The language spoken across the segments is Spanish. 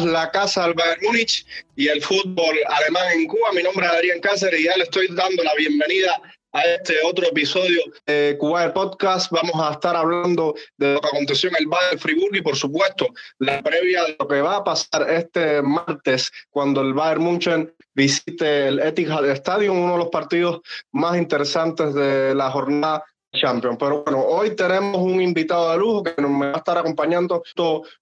la casa del Bayern Múnich y el fútbol alemán en Cuba. Mi nombre es Adrián Cáceres y ya le estoy dando la bienvenida a este otro episodio de Cuba Podcast. Vamos a estar hablando de lo que aconteció en el Bayern Friburgo y por supuesto la previa de lo que va a pasar este martes cuando el Bayern München visite el Etihad Stadium, uno de los partidos más interesantes de la jornada Champions. Pero bueno, hoy tenemos un invitado de lujo que nos va a estar acompañando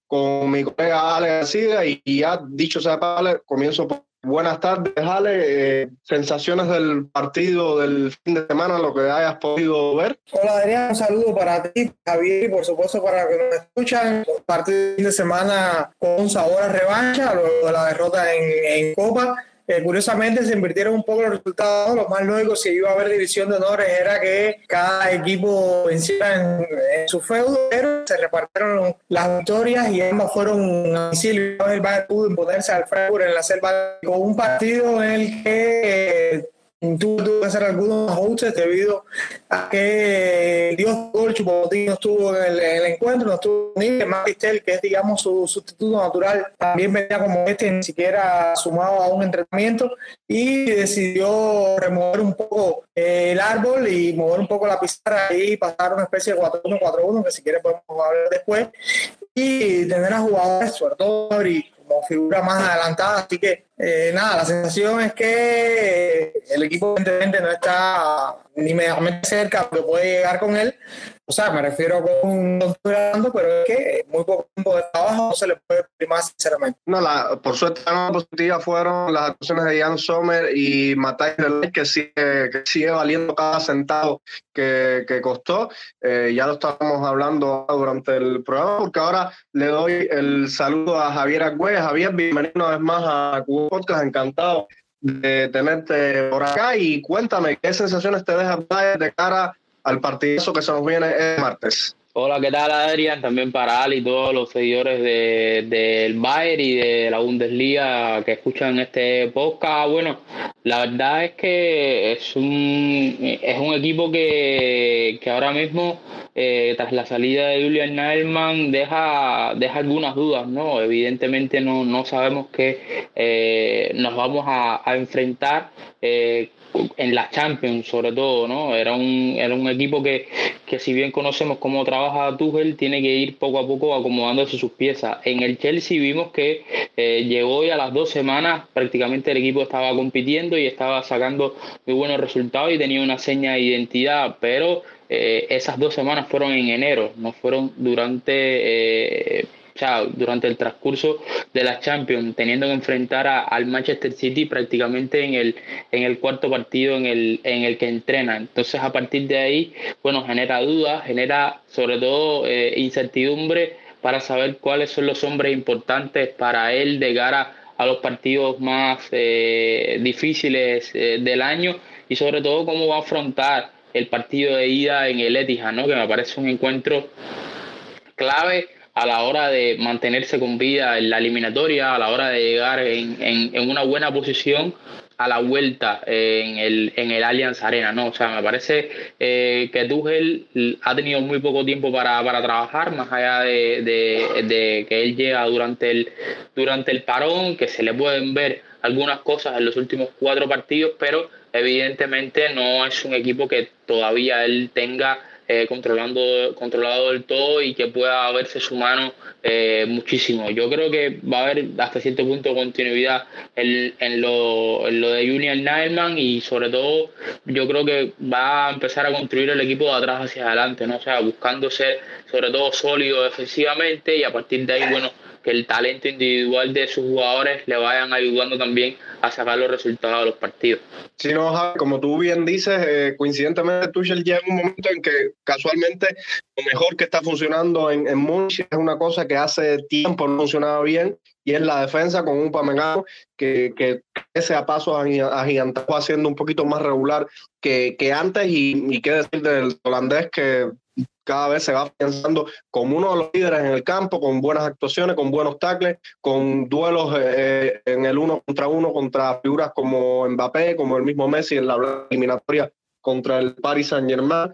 con mi colega Ale García y, ya dicho sea Ale, comienzo buenas tardes Ale, eh, sensaciones del partido del fin de semana, lo que hayas podido ver. Hola Adrián, un saludo para ti, Javier, y por supuesto para los que nos escuchan. Partido fin de semana con sabor a revancha luego de la derrota en Copa curiosamente se invirtieron un poco los resultados. Lo más lógico, si iba a haber división de honores, era que cada equipo venciera en, su feudo, pero se repartieron las victorias y ambas fueron a El Bayern pudo imponerse al Freiburg en la selva con un partido en el que tuvo que hacer algunos ajustes debido a que Dios Gol Chupomotín no estuvo en el, encuentro, no estuvo ni Maristel, que es digamos su sustituto natural, también venía como este, ni siquiera sumado a un entrenamiento y decidió remover un poco el árbol y mover un poco la pizarra y pasar una especie de 4-1-4-1, que si quiere podemos hablar después, y tener a jugadores, sobre todo y como figura más adelantada, así que eh, nada, la sensación es que el equipo evidentemente no está ni medianamente cerca de puede llegar con él. O sea, me refiero con un pero es que muy poco tiempo de trabajo no se le puede primar sinceramente. No, la, por suerte la positiva fueron las actuaciones de Jan Sommer y Matai que sigue, que sigue valiendo cada centavo que, que costó. Eh, ya lo estábamos hablando durante el programa, porque ahora le doy el saludo a Javier Agüey. Javier, bienvenido una vez más a Cuba Podcast, encantado de tenerte por acá y cuéntame qué sensaciones te deja de cara al partido que se nos viene el martes. Hola, ¿qué tal Adrián? También para Ali y todos los seguidores del de, Bayern y de la Bundesliga que escuchan este podcast. Bueno, la verdad es que es un, es un equipo que, que ahora mismo, eh, tras la salida de Julian Nailman, deja, deja algunas dudas, ¿no? Evidentemente no, no sabemos que eh, nos vamos a, a enfrentar. Eh, en la Champions sobre todo, ¿no? Era un, era un equipo que, que si bien conocemos cómo trabaja Tuchel, tiene que ir poco a poco acomodándose sus piezas. En el Chelsea vimos que eh, llegó y a las dos semanas prácticamente el equipo estaba compitiendo y estaba sacando muy buenos resultados y tenía una seña de identidad, pero eh, esas dos semanas fueron en enero, no fueron durante... Eh, durante el transcurso de la Champions, teniendo que enfrentar al Manchester City prácticamente en el, en el cuarto partido en el, en el que entrena. Entonces, a partir de ahí, bueno, genera dudas, genera sobre todo eh, incertidumbre para saber cuáles son los hombres importantes para él de cara a los partidos más eh, difíciles eh, del año y sobre todo cómo va a afrontar el partido de ida en el Etihad, ¿no? que me parece un encuentro clave a la hora de mantenerse con vida en la eliminatoria, a la hora de llegar en, en, una buena posición a la vuelta en el, en el Allianz Arena, ¿no? O sea, me parece eh, que Tuchel ha tenido muy poco tiempo para, para trabajar, más allá de, de, que él llega durante el, durante el parón, que se le pueden ver algunas cosas en los últimos cuatro partidos, pero evidentemente no es un equipo que todavía él tenga eh, controlando, controlado del todo y que pueda verse su mano eh, muchísimo. Yo creo que va a haber hasta cierto punto continuidad en, en, lo, en lo de Julian Nailman y sobre todo yo creo que va a empezar a construir el equipo de atrás hacia adelante, ¿no? O sea, buscando ser sobre todo sólido defensivamente y a partir de ahí, bueno, que el talento individual de sus jugadores le vayan ayudando también a sacar los resultados de los partidos. Sí, no, como tú bien dices, eh, coincidentemente Tuchel llega un momento en que casualmente lo mejor que está funcionando en, en Múnich es una cosa que hace tiempo no funcionaba bien y es la defensa con un Pamecano que, que ese a paso agigantado haciendo un poquito más regular que, que antes y, y qué decir del holandés que cada vez se va pensando como uno de los líderes en el campo, con buenas actuaciones, con buenos tackles, con duelos eh, en el uno contra uno contra figuras como Mbappé, como el mismo Messi en la eliminatoria contra el Paris Saint Germain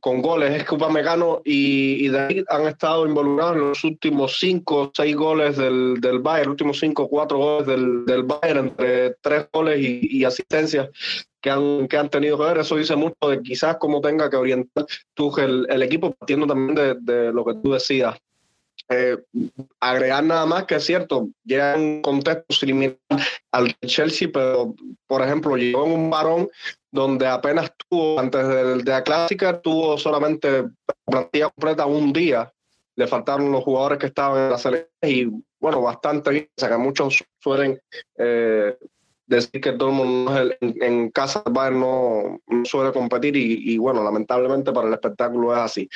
con goles. Es que Upamecano y, y David han estado involucrados en los últimos cinco, seis goles del, del Bayern, los últimos cinco, cuatro goles del, del Bayern, entre tres goles y, asistencias que han, que han tenido que ver. Eso dice mucho de quizás cómo tenga que orientar Tuchel el, equipo, partiendo también de, de lo que tú decías eh, agregar nada más que es cierto, llega en un contexto similar al Chelsea, pero por ejemplo llegó en un varón donde apenas tuvo, antes de, de la clásica, tuvo solamente plantilla completa un día. Le faltaron los jugadores que estaban en la selección y bueno, bastante bien. O sea que muchos suelen eh, decir que Dortmund en, en, casa Bayern no, no suele competir y, y, bueno, lamentablemente para el espectáculo es así.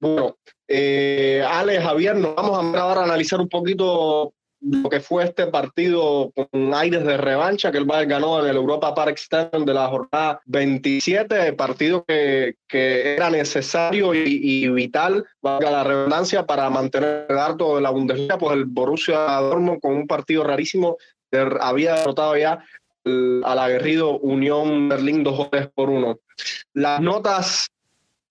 Bueno, eh, Ale, Javier, nos vamos a ahora a analizar un poquito lo que fue este partido con aires de revancha que el Bayern ganó en el Europa Park Stadium de la jornada 27, partido que, que era necesario y, y, vital, valga la redundancia, para mantener el harto de la Bundesliga, pues el Borussia Dortmund con un partido rarísimo había derrotado ya al aguerrido Unión Berlín dos goles por uno. Las notas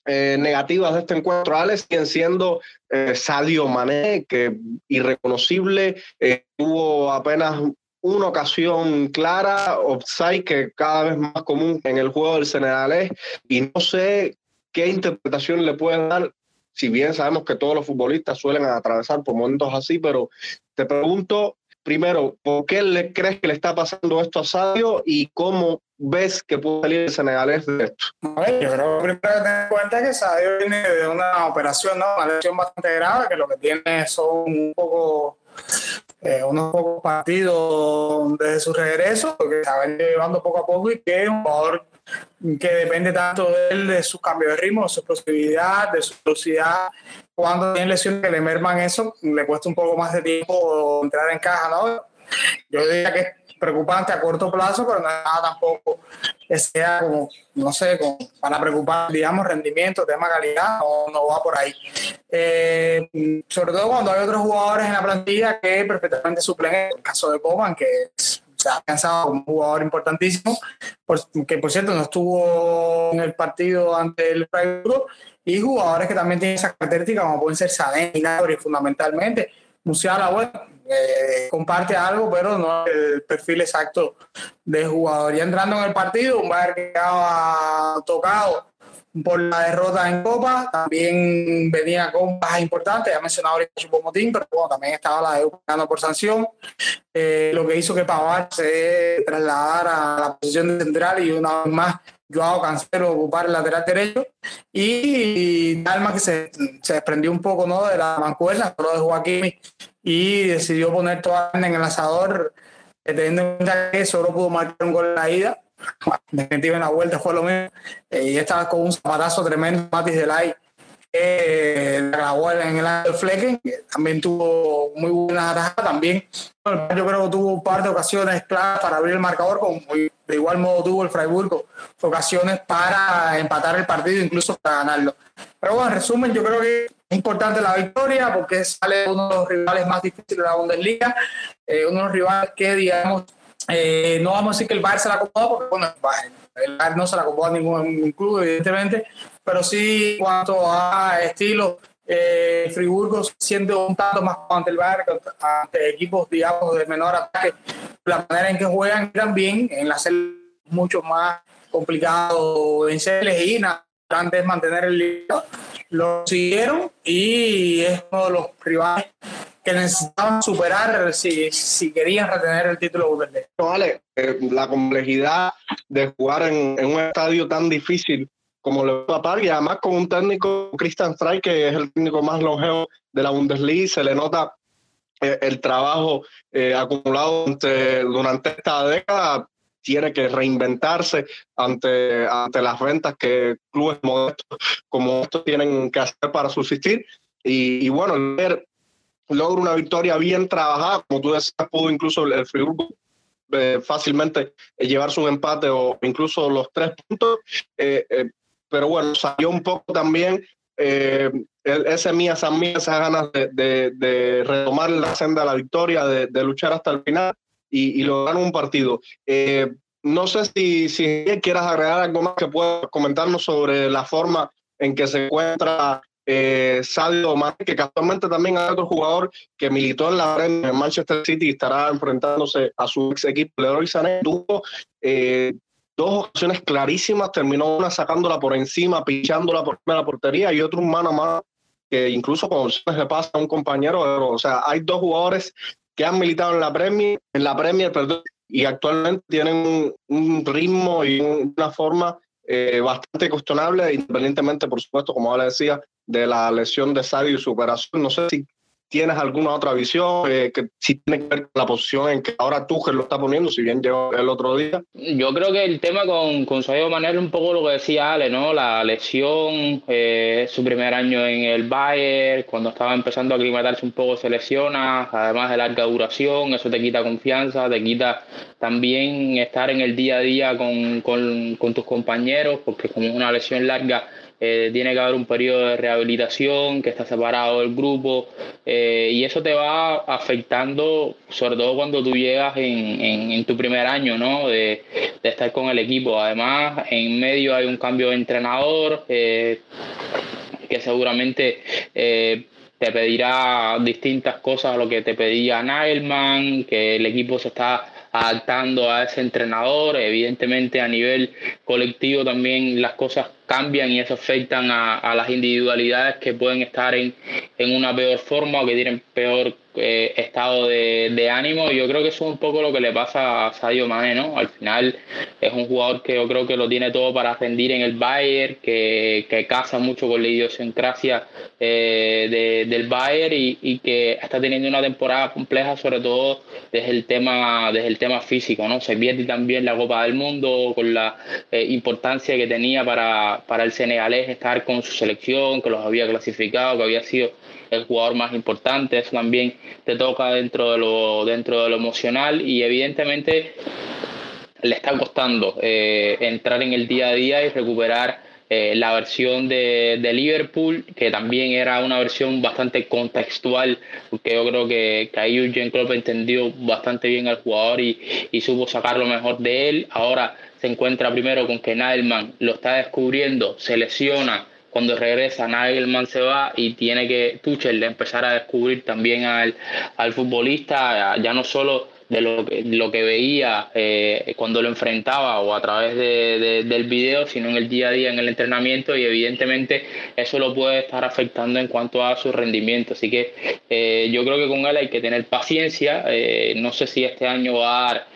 eh, negativas de este encuentro, Alex, siguen siendo eh, Sadio Mané, que irreconocible, eh, tuvo apenas una ocasión clara, offside, que cada vez más común en el juego del Senegalés, y no sé qué interpretación le pueden dar, si bien sabemos que todos los futbolistas suelen atravesar por momentos así, pero te pregunto primero, ¿por qué le crees que le está pasando esto a Sadio y cómo ves que puede salir el senegalés de esto? Yo creo que primero que tener en cuenta que Sadio viene de una operación, ¿no? una lesión bastante grave, que lo que tiene son un poco eh, unos pocos partidos desde su regreso, que se va llevando poco a poco y que es un jugador que depende tanto de él, de su cambio de ritmo, de su explosividad, de su velocidad. Cuando tiene lesiones que le merman eso, le cuesta un poco más de tiempo entrar en caja, ¿no? Yo diría que es preocupante a corto plazo, pero nada tampoco que sea como, no sé, como para preocupar, digamos, rendimiento, tema calidad, no, no va por ahí. Eh, sobre todo cuando hay otros jugadores en la plantilla que perfectamente suplen, el caso de Coman, que es se ha pensado como un jugador importantísimo, que por cierto no estuvo en el partido ante el Freiburg, y jugadores que también tienen esa característica, como pueden ser Sané y Nabri, fundamentalmente. Musiala, bueno, eh, comparte algo, pero no el perfil exacto de jugador. Ya entrando en el partido, un Bayern que estaba tocado por la derrota en Copa, también venía con bajas importantes, ya mencionado ahorita Chupomotín, pero bueno, también estaba la de ganando por sanción, eh, lo que hizo que Pavar se trasladara a la posición central y una vez más Joao Cancelo ocupar el lateral derecho y Dalma que se, se desprendió un poco ¿no? de la mancuerna, solo de Joaquín y decidió poner toda en el asador, eh, teniendo en cuenta que solo pudo marcar un gol en la ida definitivamente en la vuelta fue lo mismo. Eh, y estaba con un zapatazo tremendo, Matis Delay, que eh, grabó en el año Flecken, también tuvo muy buena ataja también. Yo creo que tuvo un par de ocasiones claras para abrir el marcador, como de igual modo tuvo el Freiburgo ocasiones para empatar el partido, incluso para ganarlo. Pero bueno, en resumen, yo creo que es importante la victoria porque sale uno de los rivales más difíciles de la Bundesliga, eh, uno de los rivales que, digamos, eh, no vamos a decir que el Bayern se la acomodó, porque bueno, el Bayern no se la acomodó a ningún club, evidentemente, pero sí en cuanto a estilo, eh, Friburgo siendo un tanto más ante el Bayern, ante equipos, digamos, de menor ataque, la manera en que juegan también, en la serie mucho más complicado vencerles y nada, antes mantener el lío, lo siguieron y es uno de los rivales que necesitaban superar si, si querían retener el título Bundesliga. vale, eh, la complejidad de jugar en, en, un estadio tan difícil como va a y además con un técnico, Christian Streich, que es el técnico más longevo de la Bundesliga, se le nota eh, el trabajo eh, acumulado durante, durante esta década, tiene que reinventarse ante, ante las ventas que clubes modestos como estos tienen que hacer para subsistir. Y, y bueno, ver logra una victoria bien trabajada, como tú decías, pudo incluso el Friburgo eh, fácilmente eh, llevarse un empate o incluso los tres puntos, eh, eh pero bueno, salió un poco también eh, ese mía, esas mías, esas ganas de, de, de, retomar la senda de la victoria, de, de luchar hasta el final y, y lograr un partido. no sé si, si quieras agregar algo más que puedas comentarnos sobre la forma en que se encuentra eh, Sadio Mane, que casualmente también hay otro jugador que militó en la en Manchester City y estará enfrentándose a su ex equipo. Leroy Sané tuvo eh, dos ocasiones clarísimas, terminó una sacándola por encima, pinchándola por la portería y otro mano a mano que incluso cuando se le pasa a un compañero, o sea, hay dos jugadores que han militado en la Premier, en la Premier, perdón, y actualmente tienen un, ritmo y una forma eh, bastante cuestionable, independientemente, por supuesto, como le decía, de la lesión de Sadio y su operación. No sé si tienes alguna otra visión eh, que sí tiene que ver con la posición en que ahora Tuchel lo está poniendo, si bien llegó el otro día. Yo creo que el tema con, con Sadio Mané es un poco lo que decía Ale, ¿no? La lesión, eh, su primer año en el Bayern, cuando estaba empezando a aclimatarse un poco se lesiona, además de larga duración, eso te quita confianza, te quita también estar en el día a día con, con, con tus compañeros, porque como es una lesión larga, eh, tiene que haber un periodo de rehabilitación, que está separado del grupo, eh, y eso te va afectando, sobre todo cuando tú llegas en, tu primer año ¿no? de, estar con el equipo. Además, en medio hay un cambio de entrenador eh, que seguramente te pedirá distintas cosas a lo que te pedía Nagelman, que el equipo se está adaptando a ese entrenador. Evidentemente a nivel colectivo también las cosas cambian y eso afectan a, las individualidades que pueden estar en, en, una peor forma o que tienen peor eh, estado de, de, ánimo. Yo creo que eso es un poco lo que le pasa a Sadio Mane, ¿no? Al final es un jugador que yo creo que lo tiene todo para rendir en el Bayern, que, que casa mucho con la idiosincrasia eh, del Bayern y, y, que está teniendo una temporada compleja, sobre todo desde el tema, desde el tema físico, ¿no? Se pierde también la Copa del Mundo con la eh, importancia que tenía para, para, el senegalés estar con su selección, que los había clasificado, que había sido el jugador más importante, eso también te toca dentro de lo, dentro de lo emocional y evidentemente le está costando eh, entrar en el día a día y recuperar eh, la versión de, de, Liverpool, que también era una versión bastante contextual, porque yo creo que, que ahí Jurgen Klopp entendió bastante bien al jugador y, y supo sacar lo mejor de él. Ahora se encuentra primero con que Nagelman lo está descubriendo, se lesiona, cuando regresa Nagelman se va y tiene que Tuchel empezar a descubrir también al, al futbolista, ya no solo de lo que, lo que veía eh, cuando lo enfrentaba o a través de, del video, sino en el día a día, en el entrenamiento y evidentemente eso lo puede estar afectando en cuanto a su rendimiento. Así que eh, yo creo que con él hay que tener paciencia. Eh, no sé si este año va a dar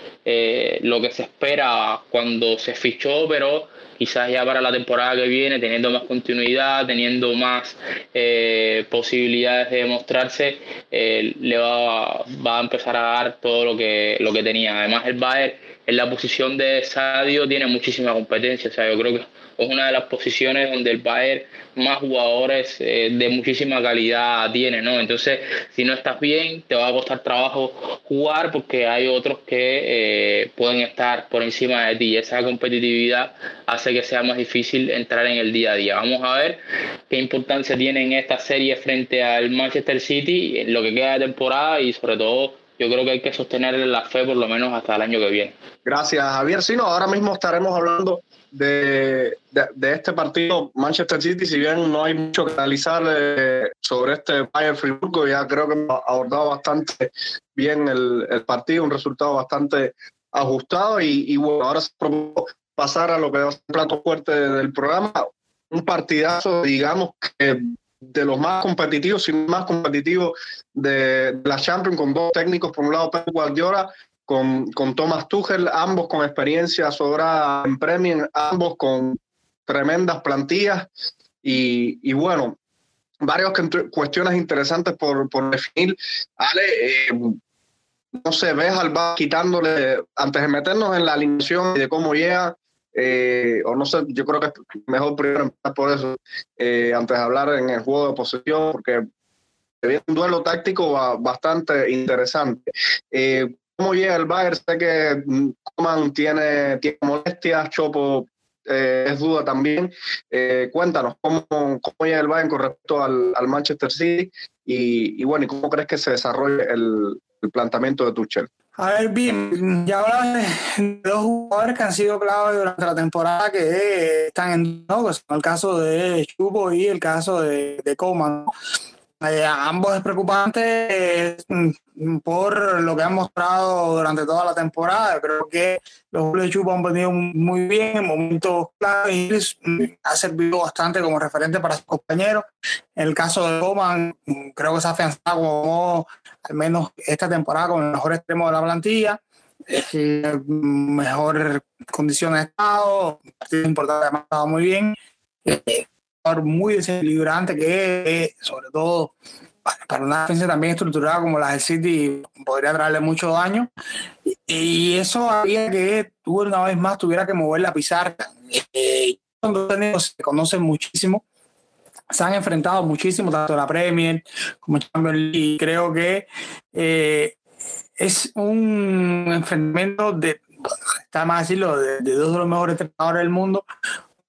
lo que se espera cuando se fichó, pero quizás ya para la temporada que viene, teniendo más continuidad, teniendo más eh, posibilidades de demostrarse, eh, le va, va, a empezar a dar todo lo que, lo que tenía. Además, el Bayern en la posición de Sadio tiene muchísima competencia, o sea, yo creo que es una de las posiciones donde el Bayern más jugadores eh, de muchísima calidad tiene, ¿no? Entonces, si no estás bien, te va a costar trabajo jugar porque hay otros que eh, pueden estar por encima de ti y esa competitividad hace que sea más difícil entrar en el día a día. Vamos a ver qué importancia tiene en esta serie frente al Manchester City en lo que queda de temporada y sobre todo yo creo que hay que sostener la fe por lo menos hasta el año que viene. Gracias, Javier. Sí, no, ahora mismo estaremos hablando de, de, este partido Manchester City, si bien no hay mucho que analizar eh, sobre este Bayern Friburgo, ya creo que hemos abordado bastante bien el, el partido, un resultado bastante ajustado y, y, bueno, ahora se propone pasar a lo que ser el plato fuerte del programa, un partidazo, digamos que de los más competitivos, si no más competitivos de, la Champions, con dos técnicos, por un lado Pep Guardiola con, con Thomas Tuchel, ambos con experiencia sobrada en Premier, ambos con tremendas plantillas y, y bueno, varias cuestiones interesantes por, por definir. Ale, eh, no sé, ves al quitándole, antes de meternos en la alineación y de cómo llega, eh, o no sé, yo creo que es mejor primero empezar por eso, eh, antes de hablar en el juego de posesión, porque viene un duelo táctico bastante interesante. Eh, cómo llega el Bayern, sé que Coman tiene, tiene molestias, Chopo eh, es duda también. Eh, cuéntanos, ¿cómo, ¿cómo, llega el Bayern con respecto al, al Manchester City? Y, y, bueno, ¿y cómo crees que se desarrolle el, el planteamiento de Tuchel? A ver, bien, ya hablaba de dos jugadores que han sido clave durante la temporada que están en ¿no? el caso de Chupo y el caso de, de Coman. Eh, ambos es preocupante mm, por lo que han mostrado durante toda la temporada. Creo que los de Chupo han venido muy bien en momentos claves y mm, ha servido bastante como referente para sus compañeros. En el caso de Coman, mm, creo que se ha afianzado como al menos esta temporada con el mejor extremo de la plantilla, eh, mejor condiciones de estado, partido importante, ha estado muy bien, eh, muy desequilibrante que sobre todo para una defensa también estructurada como la del City podría traerle mucho daño y eso había que tú una vez más tuviera que mover la pizarra. Eh, se conocen muchísimo se han enfrentado muchísimo, tanto la Premier como Champions League, creo que eh, es un enfrentamiento de, está más decirlo, de, dos de los mejores entrenadores del mundo.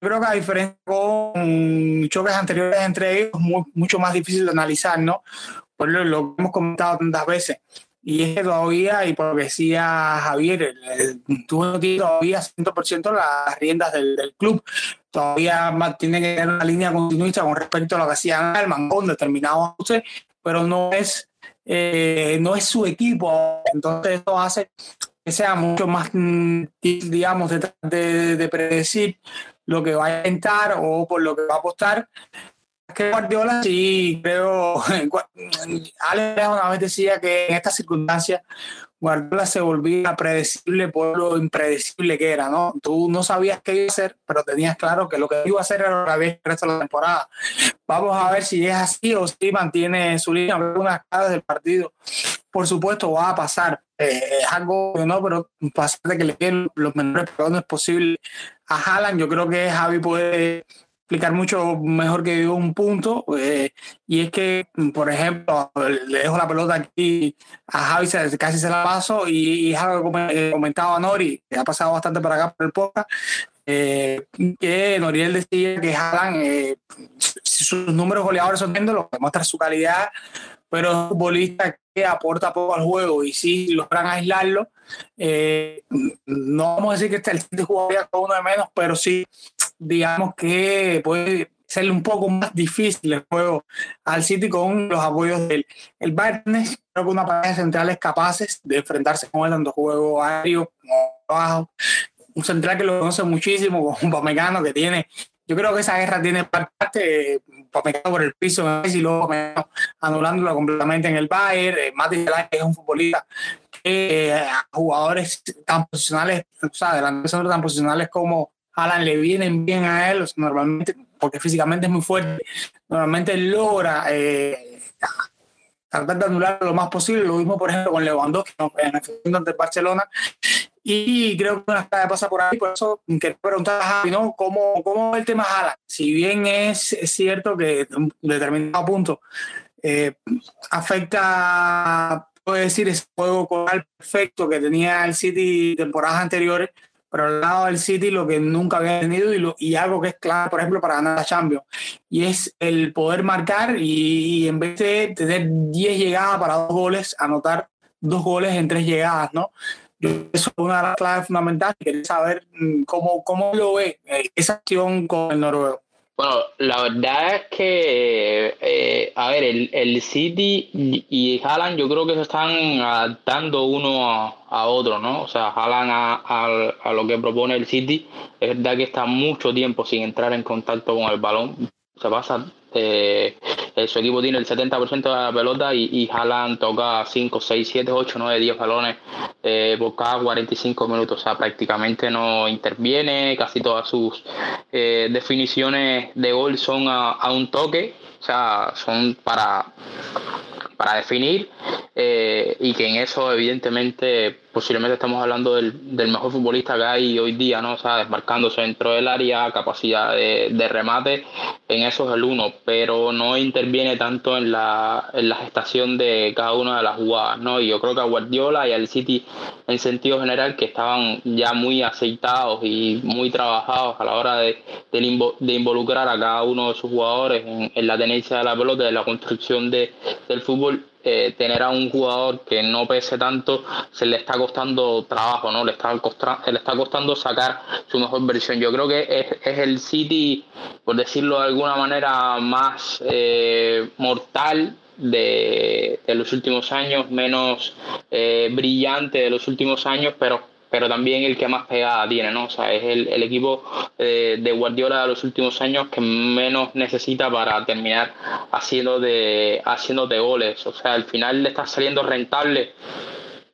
Creo que a diferencia con choques anteriores entre ellos, es mucho más difícil de analizar, ¿no? Por lo, lo que hemos comentado tantas veces. Y es que todavía, y por lo que decía Javier, tú no tienes todavía 100% las riendas del, club. Todavía tiene que tener una línea continuista con respecto a lo que hacía el Mangón, determinado pero no es, eh, no es su equipo. Entonces, eso hace que sea mucho más, mm, digamos, de, de predecir lo que va a intentar o por lo que va a apostar que Guardiola sí creo, Alex una vez decía que en estas circunstancias Guardiola se volvía predecible por lo impredecible que era, ¿no? Tú no sabías qué iba a hacer, pero tenías claro que lo que iba a hacer era lo que había el resto de la temporada. Vamos a ver si es así o si mantiene su línea algunas caras del partido. Por supuesto, va a pasar. Eh, es algo no, pero pasar de que le queden los menores pelones posibles a Haaland. Yo creo que Javi puede explicar mucho mejor que yo un punto, eh, y es que, por ejemplo, le dejo la pelota aquí a Javi, casi se la paso, y, es algo que comentaba Nori, que ha pasado bastante para acá por el podcast, eh, que Noriel decía que Jalan, eh, sus números goleadores son viendo, lo que muestra su calidad, pero es un futbolista que aporta poco al juego y si logran aislarlo, no vamos a decir que este el City jugaría con uno de menos, pero sí digamos que puede ser un poco más difícil el juego al City con los apoyos del el Bayern. Creo que una pareja de centrales capaces de enfrentarse con él tanto juego aéreo como abajo. Un central que lo conoce muchísimo, con un Pamecano que tiene. Yo creo que esa guerra tiene parte Pamecano por el piso y luego anulándolo completamente en el Bayern. Eh, Mati es un futbolista que eh, jugadores tan posicionales, o sea, delante de tan posicionales como Alan le vienen bien a él, normalmente, porque físicamente es muy fuerte, normalmente logra eh, tratar de anular lo más posible. Lo mismo, por ejemplo, con Lewandowski en el ante Barcelona. Y creo que una clave pasa por ahí, por eso quería preguntar a Javi, ¿no? ¿Cómo, ¿Cómo el tema Alan? Si bien es, es cierto que un determinado punto eh, afecta, puede decir, ese juego coral perfecto que tenía el City temporadas anteriores, pero al lado del City lo que nunca había tenido y, lo, y algo que es clave, por ejemplo, para ganar la Champions, y es el poder marcar y, en vez de tener 10 llegadas para dos goles, anotar dos goles en tres llegadas, ¿no? Eso es una de las claves fundamentales. Quería saber mm, cómo, cómo lo ve eh, esa acción con el noruego. Bueno, la verdad es que, eh, a ver, el, el City y Haaland yo creo que se están adaptando uno a, otro, ¿no? O sea, Haaland a, a, lo que propone el City, es verdad que está mucho tiempo sin entrar en contacto con el balón. Se pasa eh, su equipo tiene el 70% de la pelota y, y Haaland toca 5, 6, 7, 8, 9, 10 balones eh, por cada 45 minutos. O sea, prácticamente no interviene, casi todas sus eh, definiciones de gol son a, a un toque, o sea, son para para definir eh, y que en eso evidentemente posiblemente estamos hablando del, mejor futbolista que hay hoy día, ¿no? O sea, desmarcándose dentro del área, capacidad de, remate, en eso es el uno, pero no interviene tanto en la, en la gestación de cada una de las jugadas, ¿no? Y yo creo que a Guardiola y al City en sentido general que estaban ya muy aceitados y muy trabajados a la hora de, de, involucrar a cada uno de sus jugadores en, en la tenencia de la pelota, en la construcción de, del fútbol eh, tener a un jugador que no pese tanto se le está costando trabajo, ¿no? Le está, le está costando sacar su mejor versión. Yo creo que es, el City, por decirlo de alguna manera, más eh, mortal de, los últimos años, menos eh, brillante de los últimos años, pero pero también el que más pegada tiene, ¿no? O sea, es el, equipo eh, de Guardiola de los últimos años que menos necesita para terminar haciendo de, haciendo de goles. O sea, al final le está saliendo rentable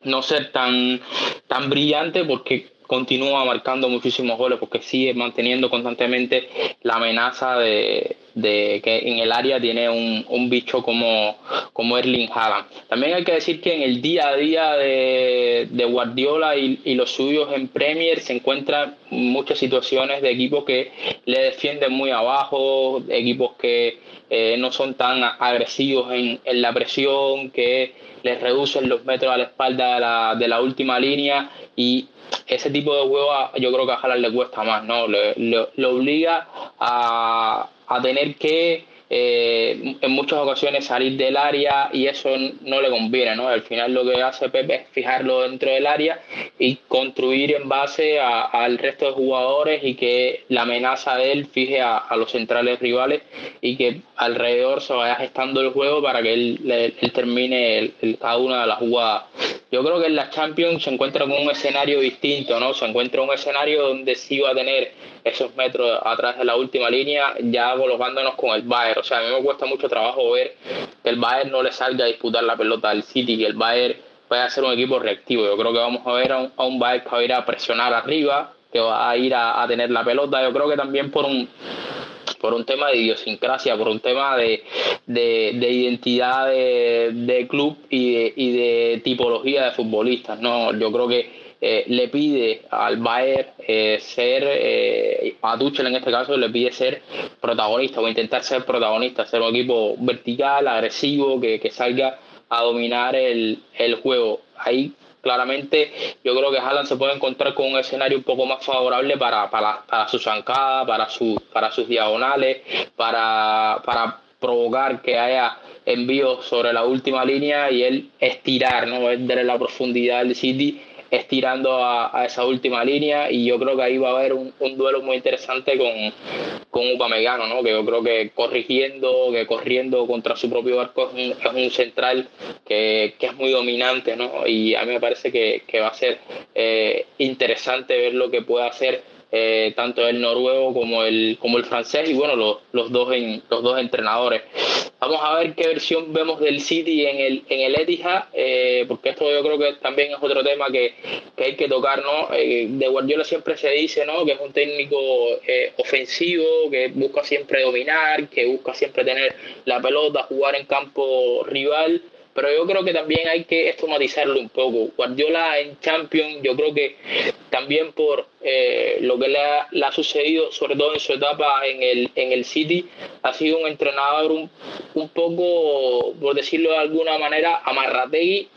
no ser tan, tan brillante porque continúa marcando muchísimos goles porque sigue manteniendo constantemente la amenaza de, que en el área tiene un, bicho como, como Erling Haaland. También hay que decir que en el día a día de, Guardiola y, los suyos en Premier se encuentran muchas situaciones de equipos que le defienden muy abajo, equipos que eh, no son tan agresivos en, en la presión, que les reducen los metros a la espalda de la, de la última línea y ese tipo de juego yo creo que a Haaland le cuesta más, ¿no? Le, obliga a, a tener que eh, en muchas ocasiones salir del área y eso no le conviene, ¿no? Al final lo que hace Pepe es fijarlo dentro del área y construir en base al resto de jugadores y que la amenaza de él fije a, los centrales rivales y que alrededor se vaya gestando el juego para que él, termine cada una de las jugadas. Yo creo que en la Champions se encuentra con un escenario distinto, ¿no? Se encuentra un escenario donde sí va a tener esos metros atrás de la última línea, ya colocándonos con el Bayern. O sea, a mí me cuesta mucho trabajo ver que el Bayern no le salga a disputar la pelota al City, que el Bayern vaya a ser un equipo reactivo. Yo creo que vamos a ver a un, a un Bayern que va a ir a presionar arriba, que va a ir a, tener la pelota. Yo creo que también por un por un tema de idiosincrasia, por un tema de, de, identidad de, club y de, y de tipología de futbolistas. No, yo creo que eh, le pide al Bayern eh, ser, eh, a Tuchel en este caso, le pide ser protagonista o intentar ser protagonista, ser un equipo vertical, agresivo, que, salga a dominar el, juego. Ahí claramente yo creo que Haaland se puede encontrar con un escenario un poco más favorable para, para, para su zancada, para, su, para sus diagonales, para, para provocar que haya envíos sobre la última línea y él estirar, ¿no? darle la profundidad del City estirando a, esa última línea y yo creo que ahí va a haber un, duelo muy interesante con, con Upamecano, ¿no? que yo creo que corrigiendo, que corriendo contra su propio barco es un, central que, es muy dominante ¿no? y a mí me parece que, va a ser eh, interesante ver lo que puede hacer eh, tanto el noruego como el, como el francés y bueno, los, los, dos en, los dos entrenadores. Vamos a ver qué versión vemos del City en el, en el Etihad, eh, porque esto yo creo que también es otro tema que, que hay que tocar, ¿no? Eh, de Guardiola siempre se dice, ¿no? Que es un técnico ofensivo, que busca siempre dominar, que busca siempre tener la pelota, jugar en campo rival, pero yo creo que también hay que estigmatizarlo un poco. Guardiola en Champions, yo creo que también por eh, lo que le ha, sucedido, sobre todo en su etapa en el, en el City, ha sido un entrenador un, un poco, por decirlo de alguna manera, amarrategui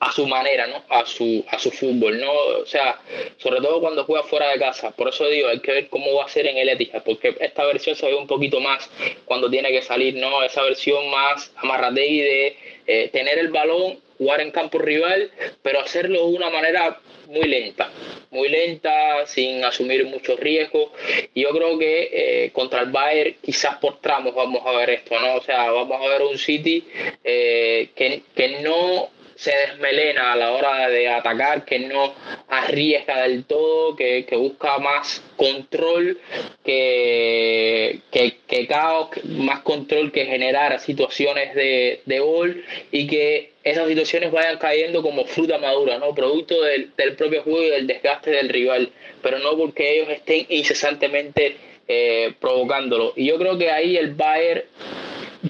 a su manera, ¿no? A su, a su fútbol, ¿no? O sea, sobre todo cuando juega fuera de casa. Por eso digo, hay que ver cómo va a ser en el Etihad, porque esta versión se ve un poquito más cuando tiene que salir, ¿no? Esa versión más amarrategui de eh, tener el balón, jugar en campo rival, pero hacerlo de una manera muy lenta, muy lenta, sin asumir muchos riesgos. Y yo creo que eh, contra el Bayern, quizás por tramos vamos a ver esto, ¿no? O sea, vamos a ver un City eh, que, que no se desmelena a la hora de atacar, que no arriesga del todo, que, busca más control que, que, caos, más control que generar situaciones de, de gol y que esas situaciones vayan cayendo como fruta madura, ¿no? Producto del, propio juego y del desgaste del rival, pero no porque ellos estén incesantemente eh, provocándolo. Y yo creo que ahí el Bayern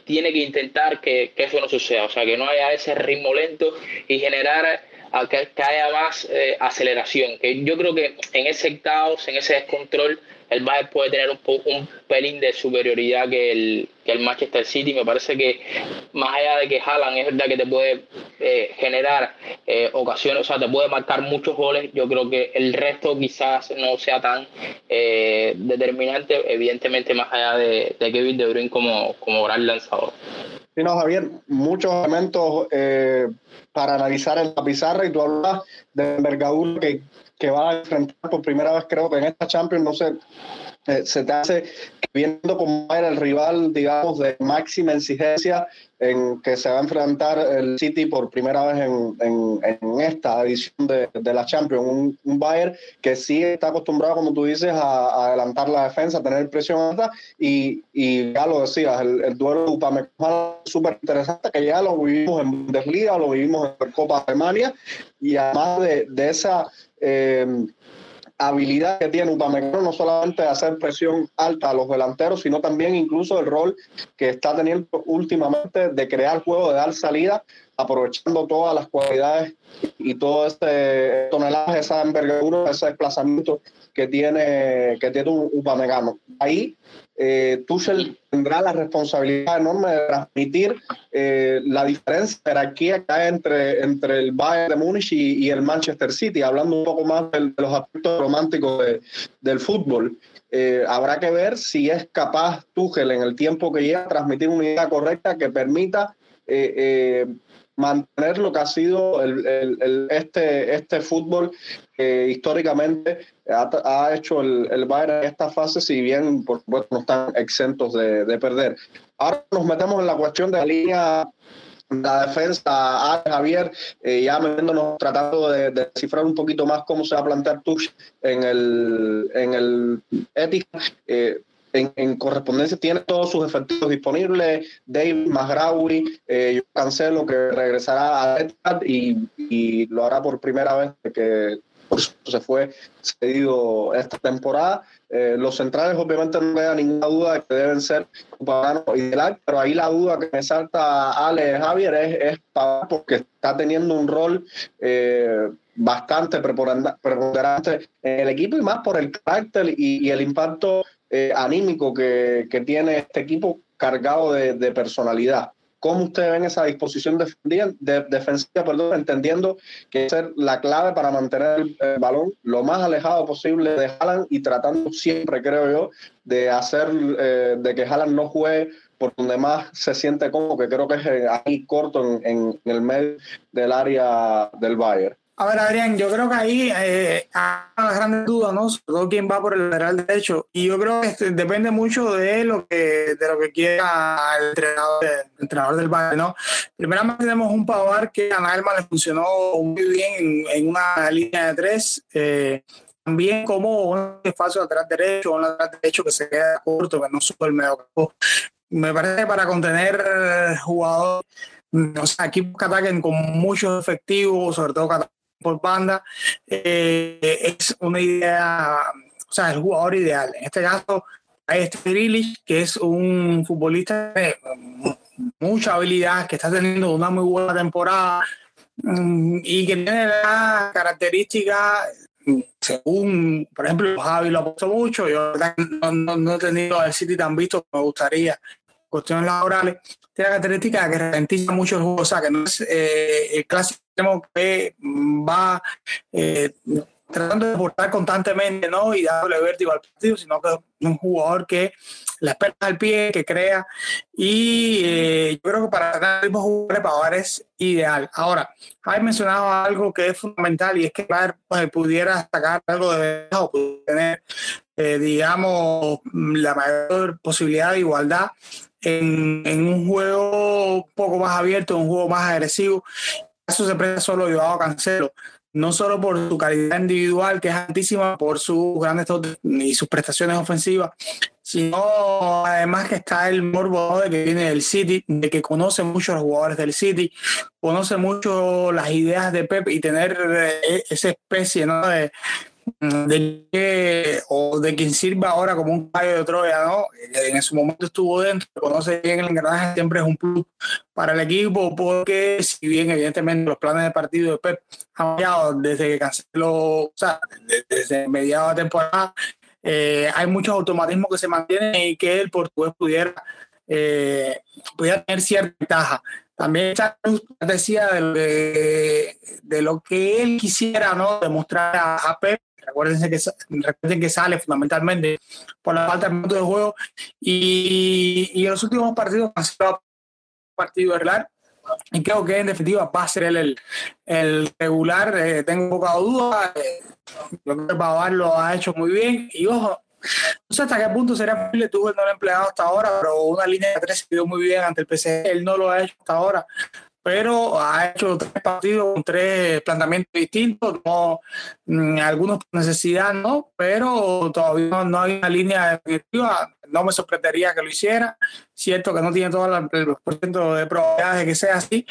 tiene que intentar que, eso no suceda, o sea, que no haya ese ritmo lento y generar que, haya más eh, aceleración. Que yo creo que en ese caos, en ese descontrol, el Bayern puede tener un, un pelín de superioridad que el, que el Manchester City. Me parece que más allá de que Haaland es verdad que te puede eh, generar eh, ocasiones, o sea, te puede marcar muchos goles, yo creo que el resto quizás no sea tan determinante, evidentemente más allá de, de Kevin De Bruyne como, como gran lanzador. Sí, no, Javier, muchos elementos eh, para analizar en la pizarra y tú hablas de envergadura que, que va a enfrentar por primera vez, creo que en esta Champions, no sé, eh, se te hace viendo cómo era el rival, digamos, de máxima exigencia en que se va a enfrentar el City por primera vez en, en, esta edición de, de, la Champions. Un, un, Bayern que sí está acostumbrado, como tú dices, a, adelantar la defensa, a tener presión alta y, y ya lo decías, el, el duelo de Upamecano súper interesante que ya lo vivimos en Bundesliga, lo vivimos en Copa Alemania y además de, de esa... Eh, habilidad que tiene Upamecano no solamente de hacer presión alta a los delanteros, sino también incluso el rol que está teniendo últimamente de crear juego, de dar salida, aprovechando todas las cualidades y todo ese tonelaje, esa envergadura, ese desplazamiento que tiene, que tiene Upamecano. Ahí eh, Tuchel tendrá la responsabilidad enorme de transmitir eh, la diferencia de jerarquía que hay entre, entre el Bayern de Múnich y, el Manchester City, hablando un poco más de, los aspectos románticos del fútbol. Eh, habrá que ver si es capaz Tuchel en el tiempo que lleva transmitir una idea correcta que permita eh, mantener lo que ha sido el, este, este fútbol que históricamente ha, hecho el, el, Bayern en esta fase, si bien por supuesto no están exentos de, perder. Ahora nos metemos en la cuestión de la línea la defensa a Javier, eh, ya metiéndonos, tratando de, descifrar un poquito más cómo se va a plantear Tuch en el, en el ética. En, correspondencia tiene todos sus efectivos disponibles. Dave Magrawi, eh, yo cancelo que regresará a Etihad y, y, lo hará por primera vez que se fue cedido esta temporada. Eh, los centrales obviamente no queda ninguna duda de que deben ser Upamecano y pero ahí la duda que me salta Ale Javier es, es porque está teniendo un rol eh, bastante preponderante en el equipo y más por el carácter y el impacto eh, anímico que, tiene este equipo cargado de, personalidad. ¿Cómo ustedes ven esa disposición de, defensiva, perdón, entendiendo que es la clave para mantener el, balón lo más alejado posible de Haaland y tratando siempre, creo yo, de hacer eh, de que Haaland no juegue por donde más se siente cómodo, que creo que es eh, ahí corto en, en, en el medio del área del Bayern? A ver, Adrián, yo creo que ahí eh, hay una gran duda, ¿no? Sobre todo quién va por el lateral derecho. Y yo creo que este, depende mucho de lo que de lo que quiera el entrenador, el entrenador del Bayern, ¿no? Primeramente tenemos un Pavar que a Naelman le funcionó muy bien en, una línea de tres. Eh, también como un espacio lateral derecho, un lateral derecho que se queda corto, que no sube el medio campo. Me parece que para contener jugadores, o sea, equipos que ataquen con muchos efectivos, sobre todo por banda, eh, es una idea, o sea, el jugador ideal. En este caso, hay este que es un futbolista de mucha habilidad, que está teniendo una muy buena temporada mm, y que tiene la característica según, por ejemplo, Javi lo ha puesto mucho, yo no, no, he tenido el City tan visto como me gustaría, cuestiones laborales, tiene la característica que ralentiza mucho el juego, o sea, que no es eh, el clásico que va eh, tratando de aportar constantemente ¿no? y darle vértigo al partido, sino que es un jugador que la espera al pie, que crea, y eh, yo creo que para el mismo jugador es ideal. Ahora, hay mencionado algo que es fundamental y es que pues, pudiera sacar algo de o tener, digamos, la mayor posibilidad de igualdad en, un juego un poco más abierto, un juego más agresivo. Eso se presta solo a Cancelo, no solo por su calidad individual, que es altísima, por sus grandes y sus prestaciones ofensivas, sino además que está el morbo de que viene del City, de que conoce mucho a los jugadores del City, conoce mucho las ideas de Pep y tener eh, esa especie ¿no? de, de que, o de quien sirva ahora como un caballo de Troya, ¿no? En su momento estuvo dentro, conoce bien el engranaje, siempre es un plus para el equipo, porque si bien evidentemente los planes de partido de Pep han cambiado desde que canceló, o sea, desde mediados de temporada, eh, hay muchos automatismos que se mantienen y que el portugués pudiera, eh, pudiera tener cierta ventaja. También decía de, de, lo que él quisiera ¿no? demostrar a, a Pep Recuerden que, recuerden que sale fundamentalmente por la falta de minutos de juego y, en los últimos partidos partido regular. Y creo que en definitiva va a ser el, el, regular. Eh, tengo poca duda. Eh, yo creo que Pavar lo ha hecho muy bien. Y ojo, no sé hasta qué punto sería posible, tuvo no lo ha empleado hasta ahora, pero una línea de tres se quedó muy bien ante el PC. Él no lo ha hecho hasta ahora pero ha hecho tres partidos con tres planteamientos distintos, no, mm, algunos por necesidad no, pero todavía no, hay una línea definitiva, no me sorprendería que lo hiciera, cierto que no tiene todo el porcentaje de probabilidades de que sea así,